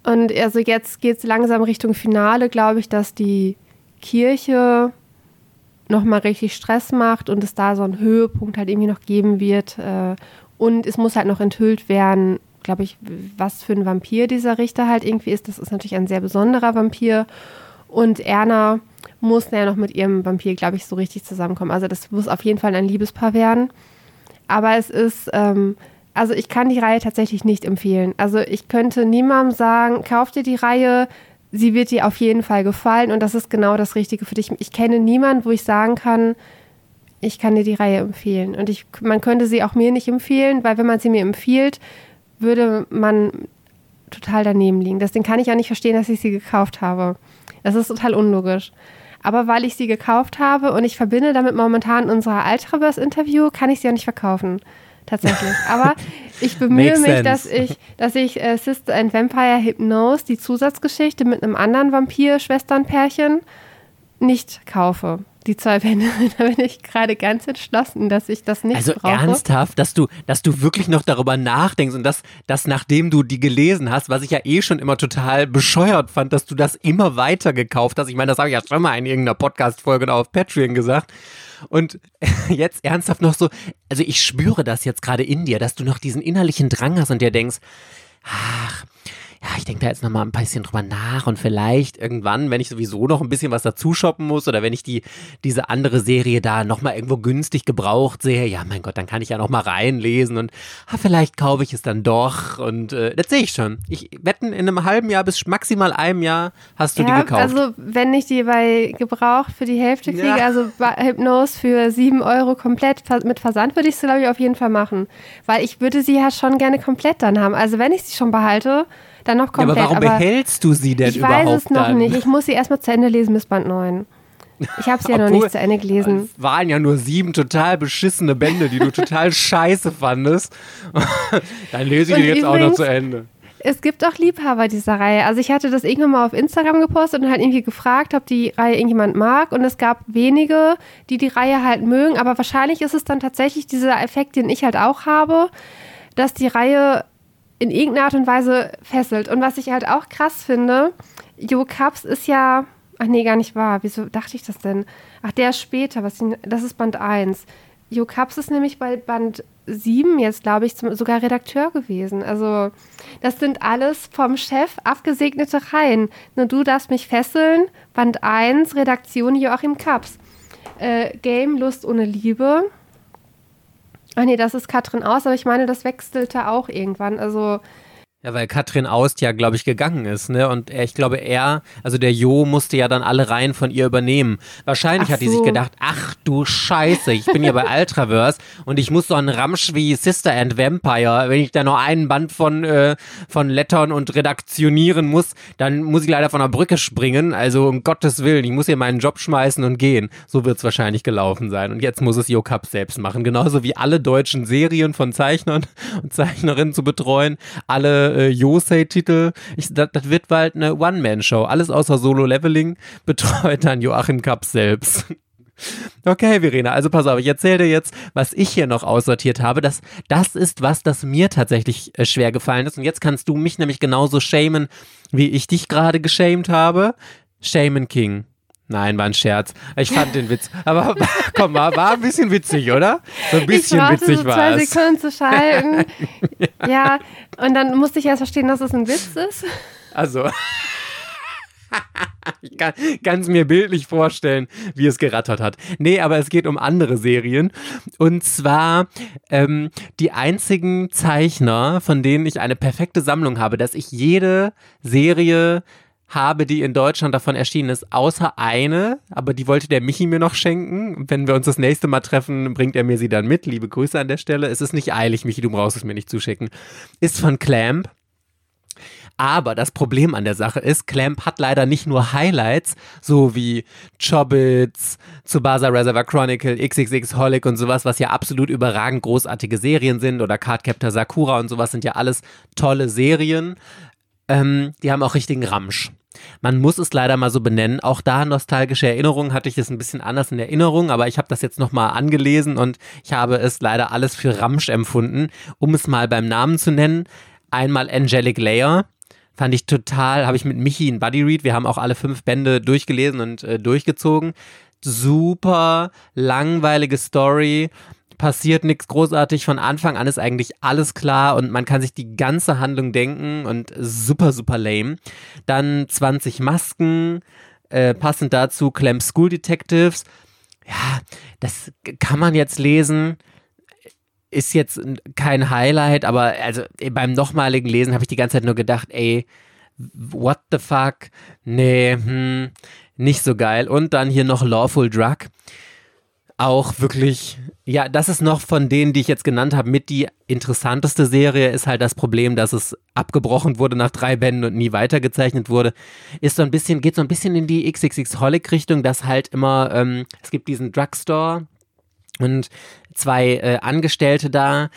Und also jetzt geht es langsam Richtung Finale, glaube ich, dass die Kirche nochmal richtig Stress macht und es da so einen Höhepunkt halt irgendwie noch geben wird. Äh, und es muss halt noch enthüllt werden, glaube ich, was für ein Vampir dieser Richter halt irgendwie ist. Das ist natürlich ein sehr besonderer Vampir. Und Erna muss ja noch mit ihrem Vampir, glaube ich, so richtig zusammenkommen. Also das muss auf jeden Fall ein Liebespaar werden. Aber es ist, ähm, also ich kann die Reihe tatsächlich nicht empfehlen. Also ich könnte niemandem sagen, kauf dir die Reihe, sie wird dir auf jeden Fall gefallen und das ist genau das Richtige für dich. Ich kenne niemanden, wo ich sagen kann, ich kann dir die Reihe empfehlen. Und ich, man könnte sie auch mir nicht empfehlen, weil wenn man sie mir empfiehlt, würde man total daneben liegen. Deswegen kann ich auch nicht verstehen, dass ich sie gekauft habe. Das ist total unlogisch. Aber weil ich sie gekauft habe und ich verbinde damit momentan unser Ultraverse-Interview, kann ich sie auch nicht verkaufen. Tatsächlich. (laughs) Aber ich bemühe mich, dass ich, dass ich äh, Sister and Vampire Hypnose, die Zusatzgeschichte mit einem anderen Vampir-Schwesternpärchen, nicht kaufe die zwei Bände. (laughs) Da bin ich gerade ganz entschlossen, dass ich das nicht also brauche. Also ernsthaft, dass du, dass du wirklich noch darüber nachdenkst und dass, dass nachdem du die gelesen hast, was ich ja eh schon immer total bescheuert fand, dass du das immer weiter gekauft hast. Ich meine, das habe ich ja schon mal in irgendeiner Podcast-Folge oder auf Patreon gesagt. Und (laughs) jetzt ernsthaft noch so, also ich spüre das jetzt gerade in dir, dass du noch diesen innerlichen Drang hast und dir denkst, ach, ja, ich denke da jetzt nochmal ein bisschen drüber nach und vielleicht irgendwann, wenn ich sowieso noch ein bisschen was dazu shoppen muss oder wenn ich die, diese andere Serie da nochmal irgendwo günstig gebraucht sehe, ja, mein Gott, dann kann ich ja nochmal reinlesen und ah, vielleicht kaufe ich es dann doch und äh, das sehe ich schon. Ich wetten, in einem halben Jahr bis maximal einem Jahr hast du ja, die gekauft. Also, wenn ich die bei Gebraucht für die Hälfte kriege, ja. also Hypnose für sieben Euro komplett mit Versand, würde ich sie, glaube ich, auf jeden Fall machen. Weil ich würde sie ja schon gerne komplett dann haben. Also, wenn ich sie schon behalte, dann noch komplett. Ja, aber warum aber behältst du sie denn ich überhaupt? Ich weiß es noch dann? nicht. Ich muss sie erstmal zu Ende lesen bis Band 9. Ich habe sie ja noch nicht zu Ende gelesen. Es waren ja nur sieben total beschissene Bände, die du total (laughs) scheiße fandest. Dann lese ich die jetzt auch noch zu Ende. Es gibt auch Liebhaber dieser Reihe. Also ich hatte das irgendwann mal auf Instagram gepostet und halt irgendwie gefragt, ob die Reihe irgendjemand mag. Und es gab wenige, die die Reihe halt mögen. Aber wahrscheinlich ist es dann tatsächlich dieser Effekt, den ich halt auch habe, dass die Reihe in irgendeiner Art und Weise fesselt. Und was ich halt auch krass finde, Jo Cups ist ja, ach nee, gar nicht wahr. Wieso dachte ich das denn? Ach, der ist später, was, das ist Band 1. Jo Cups ist nämlich bei Band 7 jetzt, glaube ich, zum, sogar Redakteur gewesen. Also, das sind alles vom Chef abgesegnete Reihen. Nur du darfst mich fesseln. Band 1, Redaktion Joachim Kaps. Äh, Game Lust ohne Liebe. Ach nee, das ist Katrin aus, aber ich meine, das wechselte auch irgendwann. Also ja, weil Katrin Aust ja, glaube ich, gegangen ist, ne? Und er, ich glaube, er, also der Jo, musste ja dann alle Reihen von ihr übernehmen. Wahrscheinlich ach hat so. die sich gedacht, ach du Scheiße, ich bin ja bei Ultraverse (laughs) und ich muss so einen Ramsch wie Sister and Vampire, wenn ich da noch einen Band von, äh, von Lettern und redaktionieren muss, dann muss ich leider von der Brücke springen. Also um Gottes Willen, ich muss hier meinen Job schmeißen und gehen. So wird es wahrscheinlich gelaufen sein. Und jetzt muss es Jo Cup selbst machen. Genauso wie alle deutschen Serien von Zeichnern (laughs) und Zeichnerinnen zu betreuen. Alle äh, Yosei-Titel. Das, wird bald eine One-Man-Show. Alles außer Solo-Leveling (laughs) betreut dann Joachim Kapp selbst. (laughs) Okay, Verena, also pass auf, ich erzähle dir jetzt, was ich hier noch aussortiert habe. Das, das ist was, das mir tatsächlich äh, schwer gefallen ist. Und jetzt kannst du mich nämlich genauso shamen, wie ich dich gerade geschämt habe. Shaman King. Nein, war ein Scherz. Ich fand den Witz. Aber (laughs) komm mal, war ein bisschen witzig, oder? So ein bisschen ich witzig so war zwei es. Sekunden zu schalten. ja. (laughs) ja, und dann musste ich erst verstehen, dass es ein Witz ist. Also. (laughs) ich kann es mir bildlich vorstellen, wie es gerattert hat. Nee, aber es geht um andere Serien. Und zwar ähm, die einzigen Zeichner, von denen ich eine perfekte Sammlung habe, dass ich jede Serie habe, die in Deutschland davon erschienen ist, außer eine, aber die wollte der Michi mir noch schenken. Wenn wir uns das nächste Mal treffen, bringt er mir sie dann mit. Liebe Grüße an der Stelle. Es ist nicht eilig, Michi, du brauchst es mir nicht zuschicken. Ist von Clamp. Aber das Problem an der Sache ist, Clamp hat leider nicht nur Highlights, so wie Chobits, Tsubasa Reservoir Chronicle, XXX Holic und sowas, was ja absolut überragend großartige Serien sind, oder Cardcaptor Sakura und sowas sind ja alles tolle Serien. Ähm, die haben auch richtigen Ramsch. Man muss es leider mal so benennen. Auch da nostalgische Erinnerungen hatte ich es ein bisschen anders in Erinnerung, aber ich habe das jetzt nochmal angelesen und ich habe es leider alles für Ramsch empfunden. Um es mal beim Namen zu nennen, einmal Angelic Layer. Fand ich total, habe ich mit Michi in Buddy Read, wir haben auch alle fünf Bände durchgelesen und äh, durchgezogen. Super langweilige Story passiert nichts großartig. Von Anfang an ist eigentlich alles klar und man kann sich die ganze Handlung denken und super, super lame. Dann 20 Masken, äh, passend dazu Clem School Detectives. Ja, das kann man jetzt lesen. Ist jetzt kein Highlight, aber also beim nochmaligen Lesen habe ich die ganze Zeit nur gedacht, ey, what the fuck? Nee, hm, nicht so geil. Und dann hier noch Lawful Drug auch wirklich, ja, das ist noch von denen, die ich jetzt genannt habe, mit die interessanteste Serie, ist halt das Problem, dass es abgebrochen wurde nach drei Bänden und nie weitergezeichnet wurde. Ist so ein bisschen, geht so ein bisschen in die XXX-Holic-Richtung, dass halt immer, ähm, es gibt diesen Drugstore und zwei äh, Angestellte da,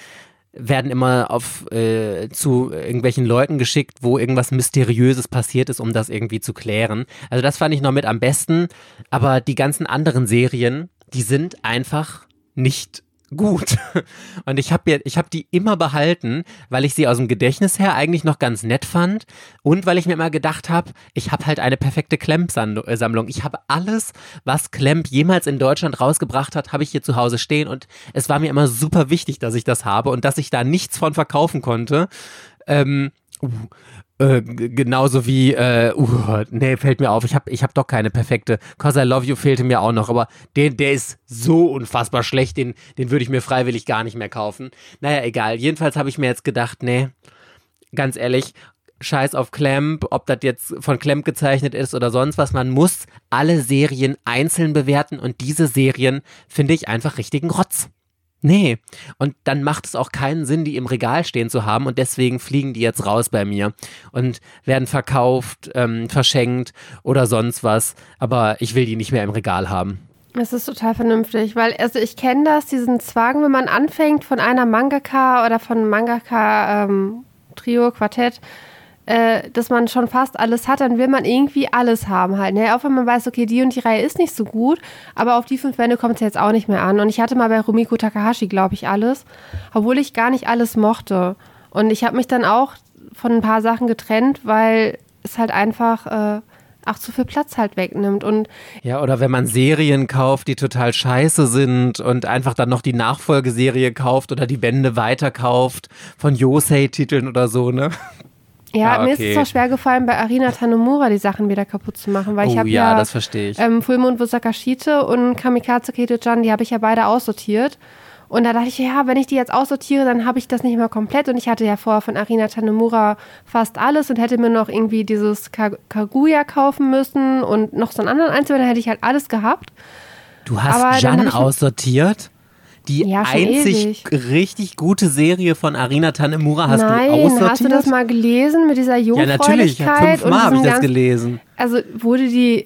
werden immer auf äh, zu irgendwelchen Leuten geschickt, wo irgendwas Mysteriöses passiert ist, um das irgendwie zu klären. Also das fand ich noch mit am besten. Aber die ganzen anderen Serien, die sind einfach nicht gut. (laughs) Und ich habe ich hab die immer behalten, weil ich sie aus dem Gedächtnis her eigentlich noch ganz nett fand und weil ich mir immer gedacht habe, ich habe halt eine perfekte Klemp-Sammlung. Ich habe alles, was Klemp jemals in Deutschland rausgebracht hat, habe ich hier zu Hause stehen und es war mir immer super wichtig, dass ich das habe und dass ich da nichts von verkaufen konnte. Ähm, Uh, äh, genauso wie, äh, uh, nee, fällt mir auf, ich habe ich hab doch keine perfekte. Cause I Love You fehlte mir auch noch, aber den, der ist so unfassbar schlecht, den, den würde ich mir freiwillig gar nicht mehr kaufen. Naja, egal. Jedenfalls habe ich mir jetzt gedacht, nee, ganz ehrlich, Scheiß auf Clamp, ob das jetzt von Clamp gezeichnet ist oder sonst was. Man muss alle Serien einzeln bewerten und diese Serien finde ich einfach richtigen Rotz. Nee. Und dann macht es auch keinen Sinn, die im Regal stehen zu haben und deswegen fliegen die jetzt raus bei mir und werden verkauft, ähm, verschenkt oder sonst was. Aber ich will die nicht mehr im Regal haben. Das ist total vernünftig, weil also ich kenne das, diesen Zwang, wenn man anfängt von einer Mangaka oder von Mangaka ähm, Trio, Quartett, äh, dass man schon fast alles hat, dann will man irgendwie alles haben halt. Ne? Auch wenn man weiß, okay, die und die Reihe ist nicht so gut, aber auf die fünf Bände kommt es jetzt auch nicht mehr an. Und ich hatte mal bei Rumiko Takahashi, glaube ich, alles, obwohl ich gar nicht alles mochte. Und ich habe mich dann auch von ein paar Sachen getrennt, weil es halt einfach äh, auch zu viel Platz halt wegnimmt. Und ja, oder wenn man Serien kauft, die total scheiße sind und einfach dann noch die Nachfolgeserie kauft oder die Bände weiterkauft von Yosei-Titeln oder so, ne? Ja, ah, okay. mir ist es auch schwer gefallen, bei Arina Tanomura die Sachen wieder kaputt zu machen, weil oh, ich habe ja, ja, das verstehe ich. Ähm, Fullmond Wasakashite und Kamikaze Keto-chan, die habe ich ja beide aussortiert. Und da dachte ich, ja, wenn ich die jetzt aussortiere, dann habe ich das nicht mehr komplett. Und ich hatte ja vorher von Arina Tanomura fast alles und hätte mir noch irgendwie dieses Kaguya kaufen müssen und noch so einen anderen Einzelnen, dann hätte ich halt alles gehabt. Du hast Aber Jan aussortiert? Die ja, einzig ewig. richtig gute Serie von Arina Tanemura hast Nein, du aussortiert? hast du das mal gelesen mit dieser Jungfräulichkeit? Ja, natürlich. Fünfmal habe ich das gelesen. Also wurde die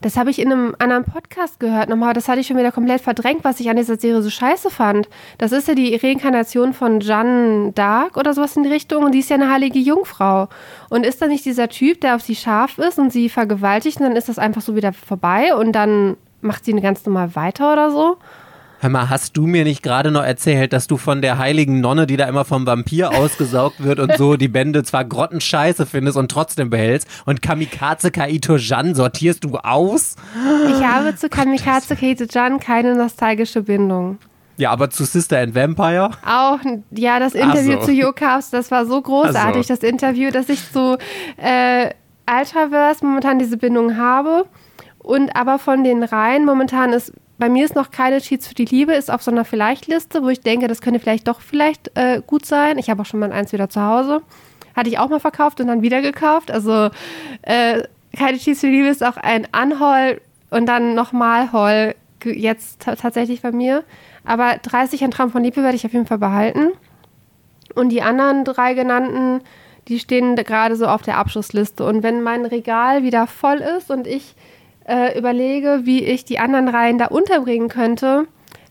das habe ich in einem anderen Podcast gehört nochmal. Das hatte ich schon wieder komplett verdrängt, was ich an dieser Serie so scheiße fand. Das ist ja die Reinkarnation von Jeanne d'Arc oder sowas in die Richtung. Und die ist ja eine heilige Jungfrau. Und ist da nicht dieser Typ, der auf sie scharf ist und sie vergewaltigt und dann ist das einfach so wieder vorbei und dann macht sie ganz normal weiter oder so? Hör mal, hast du mir nicht gerade noch erzählt, dass du von der heiligen Nonne, die da immer vom Vampir ausgesaugt wird und so (laughs) die Bände zwar grottenscheiße findest und trotzdem behältst und Kamikaze Kaito Jan sortierst du aus? Ich habe zu Kamikaze Kaito Jan keine nostalgische Bindung. Ja, aber zu Sister and Vampire? Auch, ja, das Interview so. zu Yokaps, das war so großartig, so. das Interview, dass ich zu äh, Ultraverse momentan diese Bindung habe. Und aber von den Reihen momentan ist bei mir ist noch keine Cheats für die Liebe, ist auf so einer Vielleicht-Liste, wo ich denke, das könnte vielleicht doch vielleicht äh, gut sein. Ich habe auch schon mal eins wieder zu Hause. Hatte ich auch mal verkauft und dann wieder gekauft. Also äh, keine Cheats für die Liebe ist auch ein Anhol und dann nochmal Hol jetzt tatsächlich bei mir. Aber 30 ein Traum von Liebe werde ich auf jeden Fall behalten. Und die anderen drei genannten, die stehen gerade so auf der Abschlussliste. Und wenn mein Regal wieder voll ist und ich äh, überlege, wie ich die anderen Reihen da unterbringen könnte,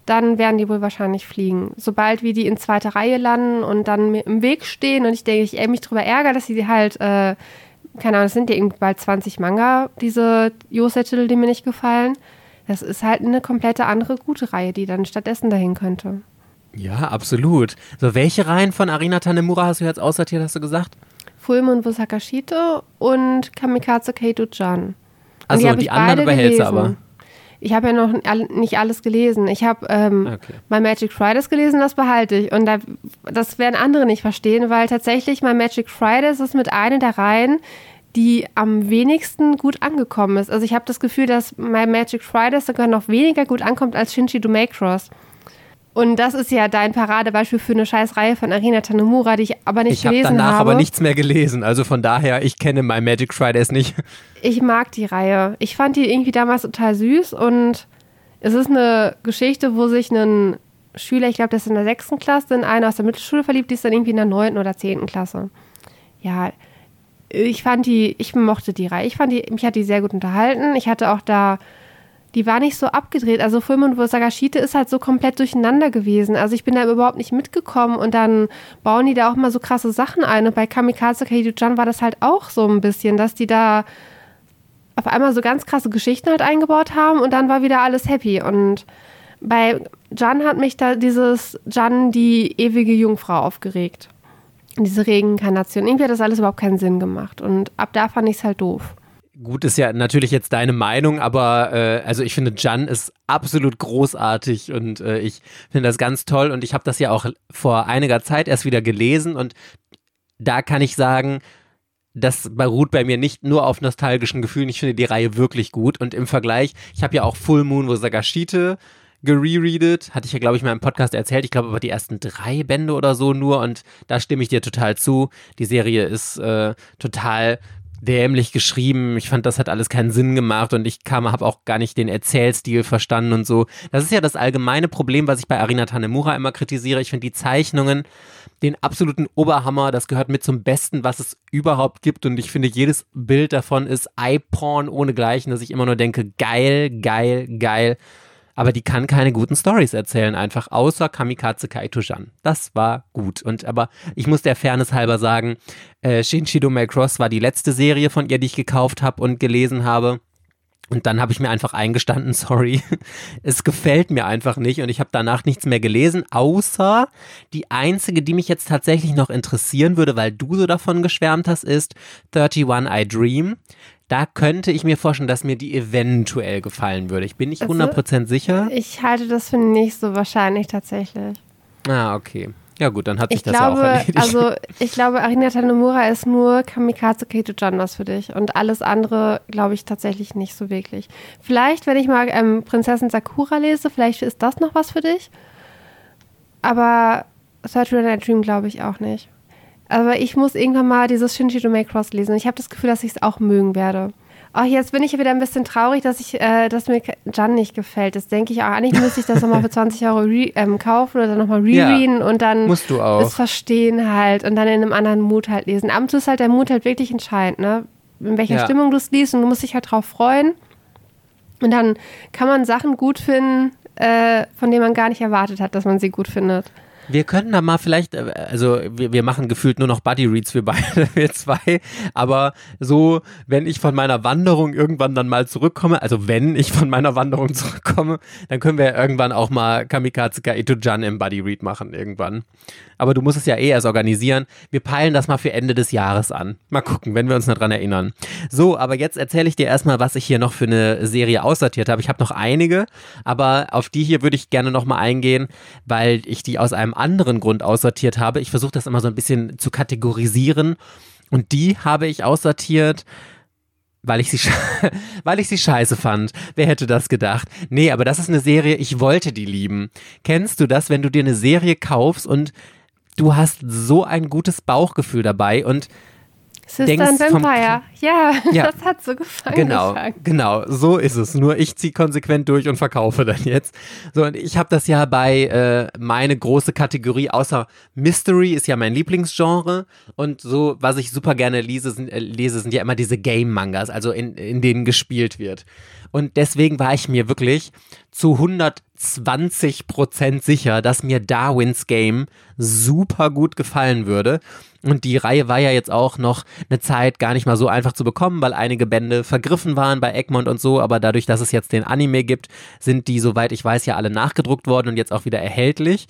dann werden die wohl wahrscheinlich fliegen. Sobald wir die in zweite Reihe landen und dann im Weg stehen und ich denke, ich mich darüber ärgere, dass sie halt, äh, keine Ahnung, es sind ja irgendwie bald 20 Manga, diese Yosei-Titel, die mir nicht gefallen. Das ist halt eine komplette andere gute Reihe, die dann stattdessen dahin könnte. Ja, absolut. So, welche Reihen von Arina Tanemura hast du jetzt aussortiert, hast du gesagt? Fullmoon Wasakashito und Kamikaze Keito Also die, die anderen behältst du aber. Ich habe ja noch nicht alles gelesen. Ich habe ähm, okay. My Magic Fridays gelesen, das behalte ich. Und da, das werden andere nicht verstehen, weil tatsächlich My Magic Fridays ist mit einer der Reihen, die am wenigsten gut angekommen ist. Also ich habe das Gefühl, dass My Magic Fridays sogar noch weniger gut ankommt als Shinji Do Cross. Und das ist ja dein Paradebeispiel für eine Scheißreihe von Arina Tanomura, die ich aber nicht ich gelesen habe. Ich habe danach aber nichts mehr gelesen. Also von daher, ich kenne My Magic Fridays nicht. Ich mag die Reihe. Ich fand die irgendwie damals total süß und es ist eine Geschichte, wo sich ein Schüler, ich glaube, der ist in der sechsten Klasse, in eine aus der Mittelschule verliebt, die ist dann irgendwie in der neunten oder zehnten Klasse. Ja, ich fand die, ich mochte die Reihe. Ich fand die, mich hat die sehr gut unterhalten. Ich hatte auch da die war nicht so abgedreht. Also Fulmon Sagashite ist halt so komplett durcheinander gewesen. Also ich bin da überhaupt nicht mitgekommen und dann bauen die da auch mal so krasse Sachen ein. Und bei Kamikaze Kaido-chan war das halt auch so ein bisschen, dass die da auf einmal so ganz krasse Geschichten halt eingebaut haben und dann war wieder alles happy. Und bei Jan hat mich da dieses Jan, die ewige Jungfrau, aufgeregt. Diese Reinkarnation. Irgendwie hat das alles überhaupt keinen Sinn gemacht. Und ab da fand ich es halt doof. Gut, ist ja natürlich jetzt deine Meinung, aber äh, also ich finde, Jan ist absolut großartig und äh, ich finde das ganz toll und ich habe das ja auch vor einiger Zeit erst wieder gelesen und da kann ich sagen, das beruht bei mir nicht nur auf nostalgischen Gefühlen. Ich finde die Reihe wirklich gut. Und im Vergleich, ich habe ja auch Full Moon, wo Sagashite gerereadet. Hatte ich ja, glaube ich, mal im Podcast erzählt. Ich glaube aber die ersten drei Bände oder so nur. Und da stimme ich dir total zu. Die Serie ist äh, total dämlich geschrieben. Ich fand, das hat alles keinen Sinn gemacht und ich kam, habe auch gar nicht den Erzählstil verstanden und so. Das ist ja das allgemeine Problem, was ich bei Arina Tanemura immer kritisiere. Ich finde die Zeichnungen den absoluten Oberhammer. Das gehört mit zum Besten, was es überhaupt gibt und ich finde, jedes Bild davon ist Eye-Porn ohnegleichen, dass ich immer nur denke, geil, geil, geil aber die kann keine guten Stories erzählen, einfach außer Kamikaze Kaito-Jan. Das war gut. Und aber ich muss der Fairness halber sagen, äh, Shinshido Macross war die letzte Serie von ihr, die ich gekauft habe und gelesen habe. Und dann habe ich mir einfach eingestanden, (laughs) sorry, es gefällt mir einfach nicht und ich habe danach nichts mehr gelesen, außer die einzige, die mich jetzt tatsächlich noch interessieren würde, weil du so davon geschwärmt hast, ist 31 I Dream. Da könnte ich mir vorstellen, dass mir die eventuell gefallen würde. Ich bin nicht 100% also, sicher. Ich halte das für nicht so wahrscheinlich tatsächlich. Ah, okay. Ja gut, dann hat sich ich das glaube, ja auch erledigt. Also (laughs) ich glaube, Arina Tanomura ist nur Kamikaze Kato John was für dich und alles andere glaube ich tatsächlich nicht so wirklich. Vielleicht, wenn ich mal ähm, Prinzessin Sakura lese, vielleicht ist das noch was für dich. Aber Saturday Night Dream glaube ich auch nicht. Aber ich muss irgendwann mal dieses Shinji no Cross lesen. Ich habe das Gefühl, dass ich es auch mögen werde. Ach, jetzt bin ich wieder ein bisschen traurig, dass ich, äh, dass mir Jan nicht gefällt. Das denke ich auch. Eigentlich müsste ich das nochmal für 20 Euro re ähm, kaufen oder dann nochmal rereaden ja, und dann musst du auch. es verstehen halt und dann in einem anderen Mut halt lesen. Ab und zu ist halt der Mut halt wirklich entscheidend, ne? In welcher ja. Stimmung du es liest und du musst dich halt drauf freuen. Und dann kann man Sachen gut finden, äh, von denen man gar nicht erwartet hat, dass man sie gut findet. Wir könnten da mal vielleicht, äh, also wir, wir machen gefühlt nur noch Buddy Reads für beide, (laughs) wir zwei, aber so, wenn ich von meiner Wanderung irgendwann dann mal zurückkomme, also wenn ich von meiner Wanderung zurückkomme, dann können wir irgendwann auch mal Kamikaze Kaito Jan im Buddy Read machen irgendwann. Aber du musst es ja eh erst organisieren. Wir peilen das mal für Ende des Jahres an. Mal gucken, wenn wir uns noch dran erinnern. So, aber jetzt erzähle ich dir erstmal, was ich hier noch für eine Serie aussortiert habe. Ich habe noch einige, aber auf die hier würde ich gerne nochmal eingehen, weil ich die aus einem anderen Grund aussortiert habe. Ich versuche das immer so ein bisschen zu kategorisieren. Und die habe ich aussortiert, weil ich sie (laughs) weil ich sie scheiße fand. Wer hätte das gedacht? Nee, aber das ist eine Serie, ich wollte die lieben. Kennst du das, wenn du dir eine Serie kaufst und du hast so ein gutes Bauchgefühl dabei und Sister and Vampire. Ja, (laughs) ja, das hat so gefallen. Genau, genau, so ist es. Nur ich ziehe konsequent durch und verkaufe dann jetzt. So, und ich habe das ja bei äh, meine große Kategorie, außer Mystery ist ja mein Lieblingsgenre. Und so, was ich super gerne lese, sind, äh, lese, sind ja immer diese Game-Mangas, also in, in denen gespielt wird. Und deswegen war ich mir wirklich zu 120 Prozent sicher, dass mir Darwins Game super gut gefallen würde. Und die Reihe war ja jetzt auch noch eine Zeit gar nicht mal so einfach zu bekommen, weil einige Bände vergriffen waren bei Egmont und so. Aber dadurch, dass es jetzt den Anime gibt, sind die, soweit ich weiß, ja alle nachgedruckt worden und jetzt auch wieder erhältlich.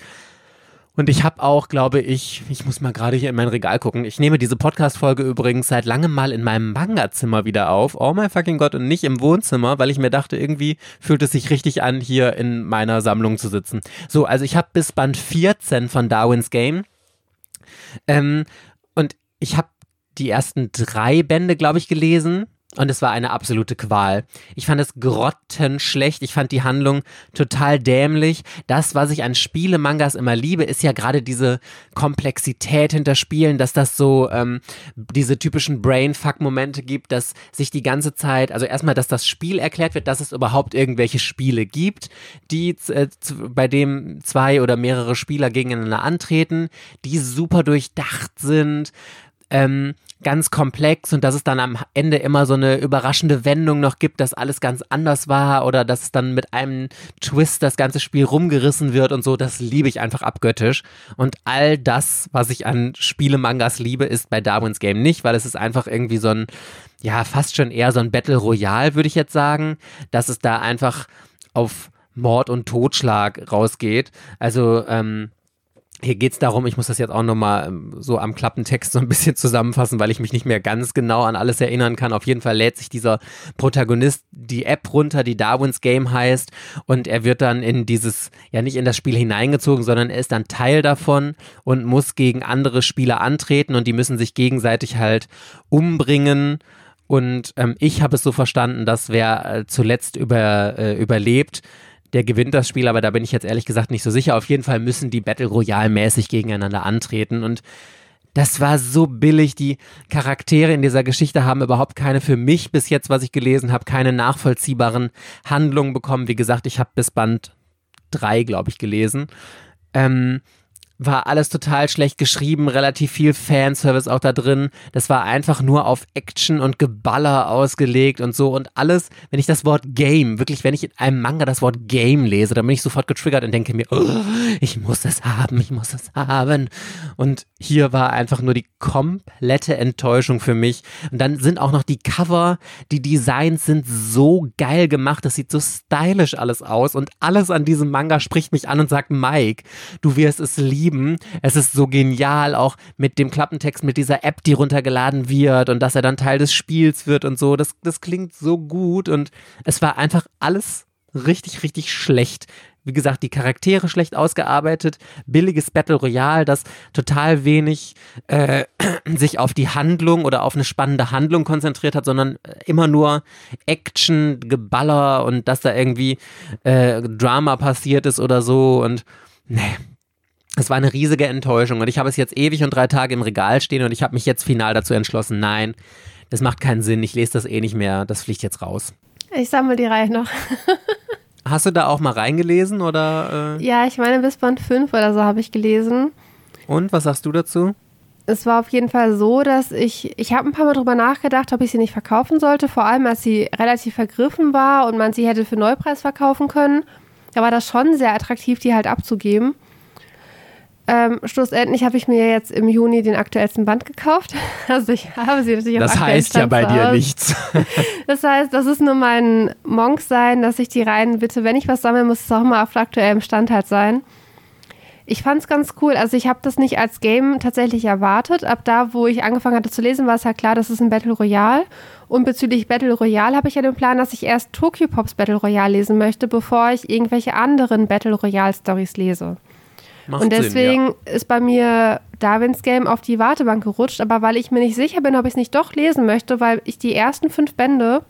Und ich habe auch, glaube ich, ich muss mal gerade hier in mein Regal gucken. Ich nehme diese Podcast-Folge übrigens seit langem mal in meinem Manga-Zimmer wieder auf. Oh my fucking Gott, und nicht im Wohnzimmer, weil ich mir dachte, irgendwie fühlt es sich richtig an, hier in meiner Sammlung zu sitzen. So, also ich habe bis Band 14 von Darwins Game. Ähm, und ich habe die ersten drei Bände, glaube ich, gelesen. Und es war eine absolute Qual. Ich fand es grottenschlecht. Ich fand die Handlung total dämlich. Das, was ich an Spielemangas immer liebe, ist ja gerade diese Komplexität hinter Spielen, dass das so ähm, diese typischen Brainfuck-Momente gibt, dass sich die ganze Zeit, also erstmal, dass das Spiel erklärt wird, dass es überhaupt irgendwelche Spiele gibt, die äh, bei dem zwei oder mehrere Spieler gegeneinander antreten, die super durchdacht sind. Ähm, ganz komplex und dass es dann am Ende immer so eine überraschende Wendung noch gibt, dass alles ganz anders war oder dass dann mit einem Twist das ganze Spiel rumgerissen wird und so, das liebe ich einfach abgöttisch. Und all das, was ich an Spielemangas liebe, ist bei Darwins Game nicht, weil es ist einfach irgendwie so ein, ja, fast schon eher so ein Battle Royale, würde ich jetzt sagen, dass es da einfach auf Mord und Totschlag rausgeht. Also, ähm, hier geht es darum, ich muss das jetzt auch nochmal ähm, so am Klappentext so ein bisschen (laughs) zusammenfassen, weil ich mich nicht mehr ganz genau an alles erinnern kann. Auf jeden Fall lädt sich dieser Protagonist die App runter, die Darwins Game heißt, und er wird dann in dieses, ja nicht in das Spiel hineingezogen, sondern er ist dann Teil davon und muss gegen andere Spieler antreten und die müssen sich gegenseitig halt umbringen. Und ähm, ich habe es so verstanden, dass wer äh, zuletzt über, äh, überlebt, der gewinnt das Spiel, aber da bin ich jetzt ehrlich gesagt nicht so sicher. Auf jeden Fall müssen die Battle Royale mäßig gegeneinander antreten und das war so billig. Die Charaktere in dieser Geschichte haben überhaupt keine für mich bis jetzt, was ich gelesen habe, keine nachvollziehbaren Handlungen bekommen. Wie gesagt, ich habe bis Band 3, glaube ich, gelesen. Ähm, war alles total schlecht geschrieben, relativ viel Fanservice auch da drin. Das war einfach nur auf Action und Geballer ausgelegt und so und alles, wenn ich das Wort Game, wirklich, wenn ich in einem Manga das Wort Game lese, dann bin ich sofort getriggert und denke mir, oh, ich muss es haben, ich muss es haben. Und hier war einfach nur die komplette Enttäuschung für mich. Und dann sind auch noch die Cover, die Designs sind so geil gemacht, das sieht so stylisch alles aus und alles an diesem Manga spricht mich an und sagt, Mike, du wirst es lieben lieben. Es ist so genial, auch mit dem Klappentext, mit dieser App, die runtergeladen wird und dass er dann Teil des Spiels wird und so. Das, das klingt so gut und es war einfach alles richtig, richtig schlecht. Wie gesagt, die Charaktere schlecht ausgearbeitet, billiges Battle Royale, das total wenig äh, (clears throat) sich auf die Handlung oder auf eine spannende Handlung konzentriert hat, sondern immer nur Action, Geballer und dass da irgendwie äh, Drama passiert ist oder so und nee, es war eine riesige Enttäuschung und ich habe es jetzt ewig und drei Tage im Regal stehen und ich habe mich jetzt final dazu entschlossen, nein, das macht keinen Sinn, ich lese das eh nicht mehr, das fliegt jetzt raus. Ich sammle die Reihe noch. (laughs) Hast du da auch mal reingelesen oder? Äh? Ja, ich meine bis Band 5 oder so habe ich gelesen. Und was sagst du dazu? Es war auf jeden Fall so, dass ich, ich habe ein paar Mal drüber nachgedacht, ob ich sie nicht verkaufen sollte, vor allem als sie relativ vergriffen war und man sie hätte für Neupreis verkaufen können. Da war das schon sehr attraktiv, die halt abzugeben. Ähm, schlussendlich habe ich mir jetzt im Juni den aktuellsten Band gekauft. (laughs) Also ich habe sie natürlich Das heißt ja bei dir nichts. (laughs) Das heißt, das ist nur mein Monk sein, dass ich die Reihen bitte, wenn ich was sammeln muss es auch immer auf aktuellem Stand halt sein. Ich fand es ganz cool. Also ich habe das nicht als Game tatsächlich erwartet. Ab da, wo ich angefangen hatte zu lesen, war es halt klar, das ist ein Battle Royale. Und bezüglich Battle Royale habe ich ja den Plan, dass ich erst Tokyo Pops Battle Royale lesen möchte, bevor ich irgendwelche anderen Battle Royale Stories lese. Macht und deswegen Sinn, ja. ist bei mir Darwins Game auf die Wartebank gerutscht, aber weil ich mir nicht sicher bin, ob ich es nicht doch lesen möchte, weil ich die ersten fünf Bände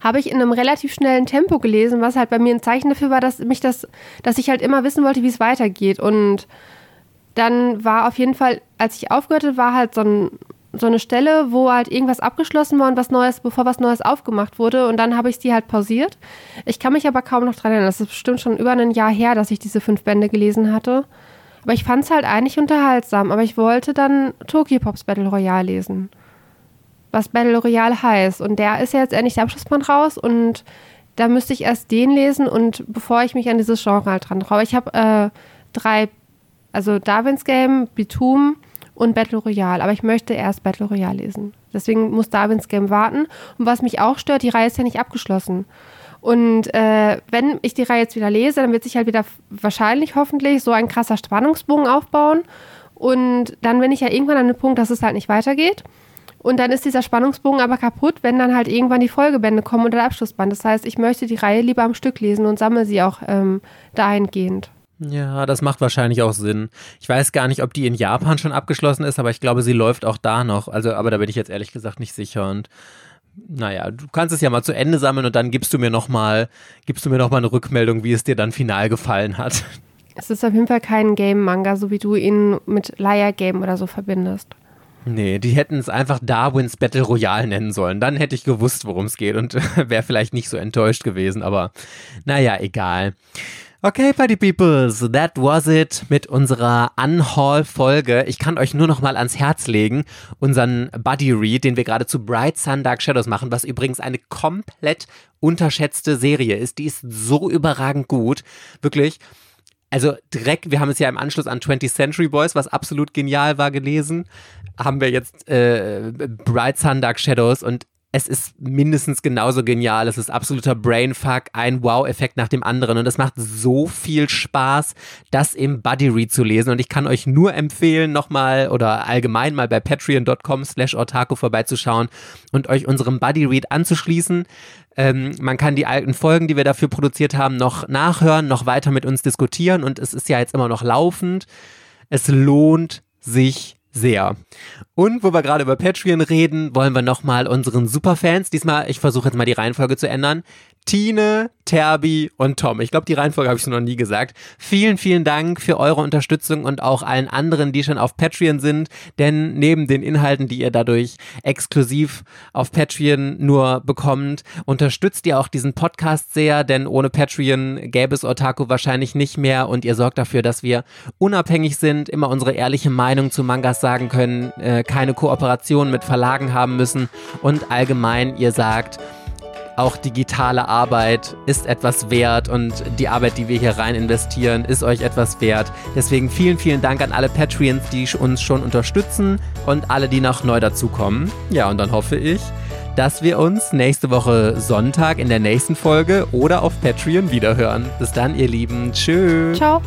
habe ich in einem relativ schnellen Tempo gelesen, was halt bei mir ein Zeichen dafür war, dass mich das, dass ich halt immer wissen wollte, wie es weitergeht. Und dann war auf jeden Fall, als ich aufgehört habe, war halt so ein so eine Stelle, wo halt irgendwas abgeschlossen war und was Neues, bevor was Neues aufgemacht wurde. Und dann habe ich die halt pausiert. Ich kann mich aber kaum noch dran erinnern. Das ist bestimmt schon über ein Jahr her, dass ich diese fünf Bände gelesen hatte. Aber ich fand es halt eigentlich unterhaltsam. Aber ich wollte dann Tokyo Pops Battle Royale lesen. Was Battle Royale heißt. Und der ist ja jetzt endlich der Abschlussband raus. Und da müsste ich erst den lesen und bevor ich mich an dieses Genre halt dran traue. Ich habe äh, drei, also Darwins Game, Bitum, und Battle Royale. Aber ich möchte erst Battle Royale lesen. Deswegen muss Darwins Game warten. Und was mich auch stört, die Reihe ist ja nicht abgeschlossen. Und äh, wenn ich die Reihe jetzt wieder lese, dann wird sich halt wieder wahrscheinlich, hoffentlich, so ein krasser Spannungsbogen aufbauen. Und dann bin ich ja irgendwann an dem Punkt, dass es halt nicht weitergeht. Und dann ist dieser Spannungsbogen aber kaputt, wenn dann halt irgendwann die Folgebände kommen und der Abschlussband. Das heißt, ich möchte die Reihe lieber am Stück lesen und sammle sie auch ähm, dahingehend. Ja, das macht wahrscheinlich auch Sinn. Ich weiß gar nicht, ob die in Japan schon abgeschlossen ist, aber ich glaube, sie läuft auch da noch. Also, aber da bin ich jetzt ehrlich gesagt nicht sicher und naja, du kannst es ja mal zu Ende sammeln und dann gibst du mir nochmal, gibst du mir noch mal eine Rückmeldung, wie es dir dann final gefallen hat. Es ist auf jeden Fall kein Game-Manga, so wie du ihn mit Liar Game oder so verbindest. Nee, die hätten es einfach Darwins Battle Royale nennen sollen. Dann hätte ich gewusst, worum es geht und (laughs) wäre vielleicht nicht so enttäuscht gewesen, aber naja, egal. Okay, Party Peoples, that was it mit unserer Unhaul-Folge. Ich kann euch nur noch mal ans Herz legen, unseren Buddy Read, den wir gerade zu Bright Sun Dark Shadows machen, was übrigens eine komplett unterschätzte Serie ist. Die ist so überragend gut. Wirklich. Also direkt, wir haben es ja im Anschluss an 20th Century Boys, was absolut genial war, gelesen, haben wir jetzt äh, Bright Sun Dark Shadows und es ist mindestens genauso genial. Es ist absoluter Brainfuck, ein Wow-Effekt nach dem anderen. Und es macht so viel Spaß, das im Buddy Read zu lesen. Und ich kann euch nur empfehlen, nochmal oder allgemein mal bei patreon.com slash ortaco vorbeizuschauen und euch unserem Buddy Read anzuschließen. Ähm, man kann die alten Folgen, die wir dafür produziert haben, noch nachhören, noch weiter mit uns diskutieren. Und es ist ja jetzt immer noch laufend. Es lohnt sich sehr. Und wo wir gerade über Patreon reden, wollen wir nochmal unseren Superfans, diesmal, ich versuche jetzt mal die Reihenfolge zu ändern, Tine, Terbi und Tom. Ich glaube, die Reihenfolge habe ich noch nie gesagt. Vielen, vielen Dank für eure Unterstützung und auch allen anderen, die schon auf Patreon sind. Denn neben den Inhalten, die ihr dadurch exklusiv auf Patreon nur bekommt, unterstützt ihr auch diesen Podcast sehr, denn ohne Patreon gäbe es Otaku wahrscheinlich nicht mehr und ihr sorgt dafür, dass wir unabhängig sind, immer unsere ehrliche Meinung zu Mangas sagen können, äh, keine Kooperation mit Verlagen haben müssen und allgemein ihr sagt, auch digitale Arbeit ist etwas wert und die Arbeit, die wir hier rein investieren, ist euch etwas wert. Deswegen vielen, vielen Dank an alle Patreons, die uns schon unterstützen und alle, die noch neu dazukommen. Ja, und dann hoffe ich, dass wir uns nächste Woche Sonntag in der nächsten Folge oder auf Patreon wiederhören. Bis dann, ihr Lieben. Tschüss. Ciao.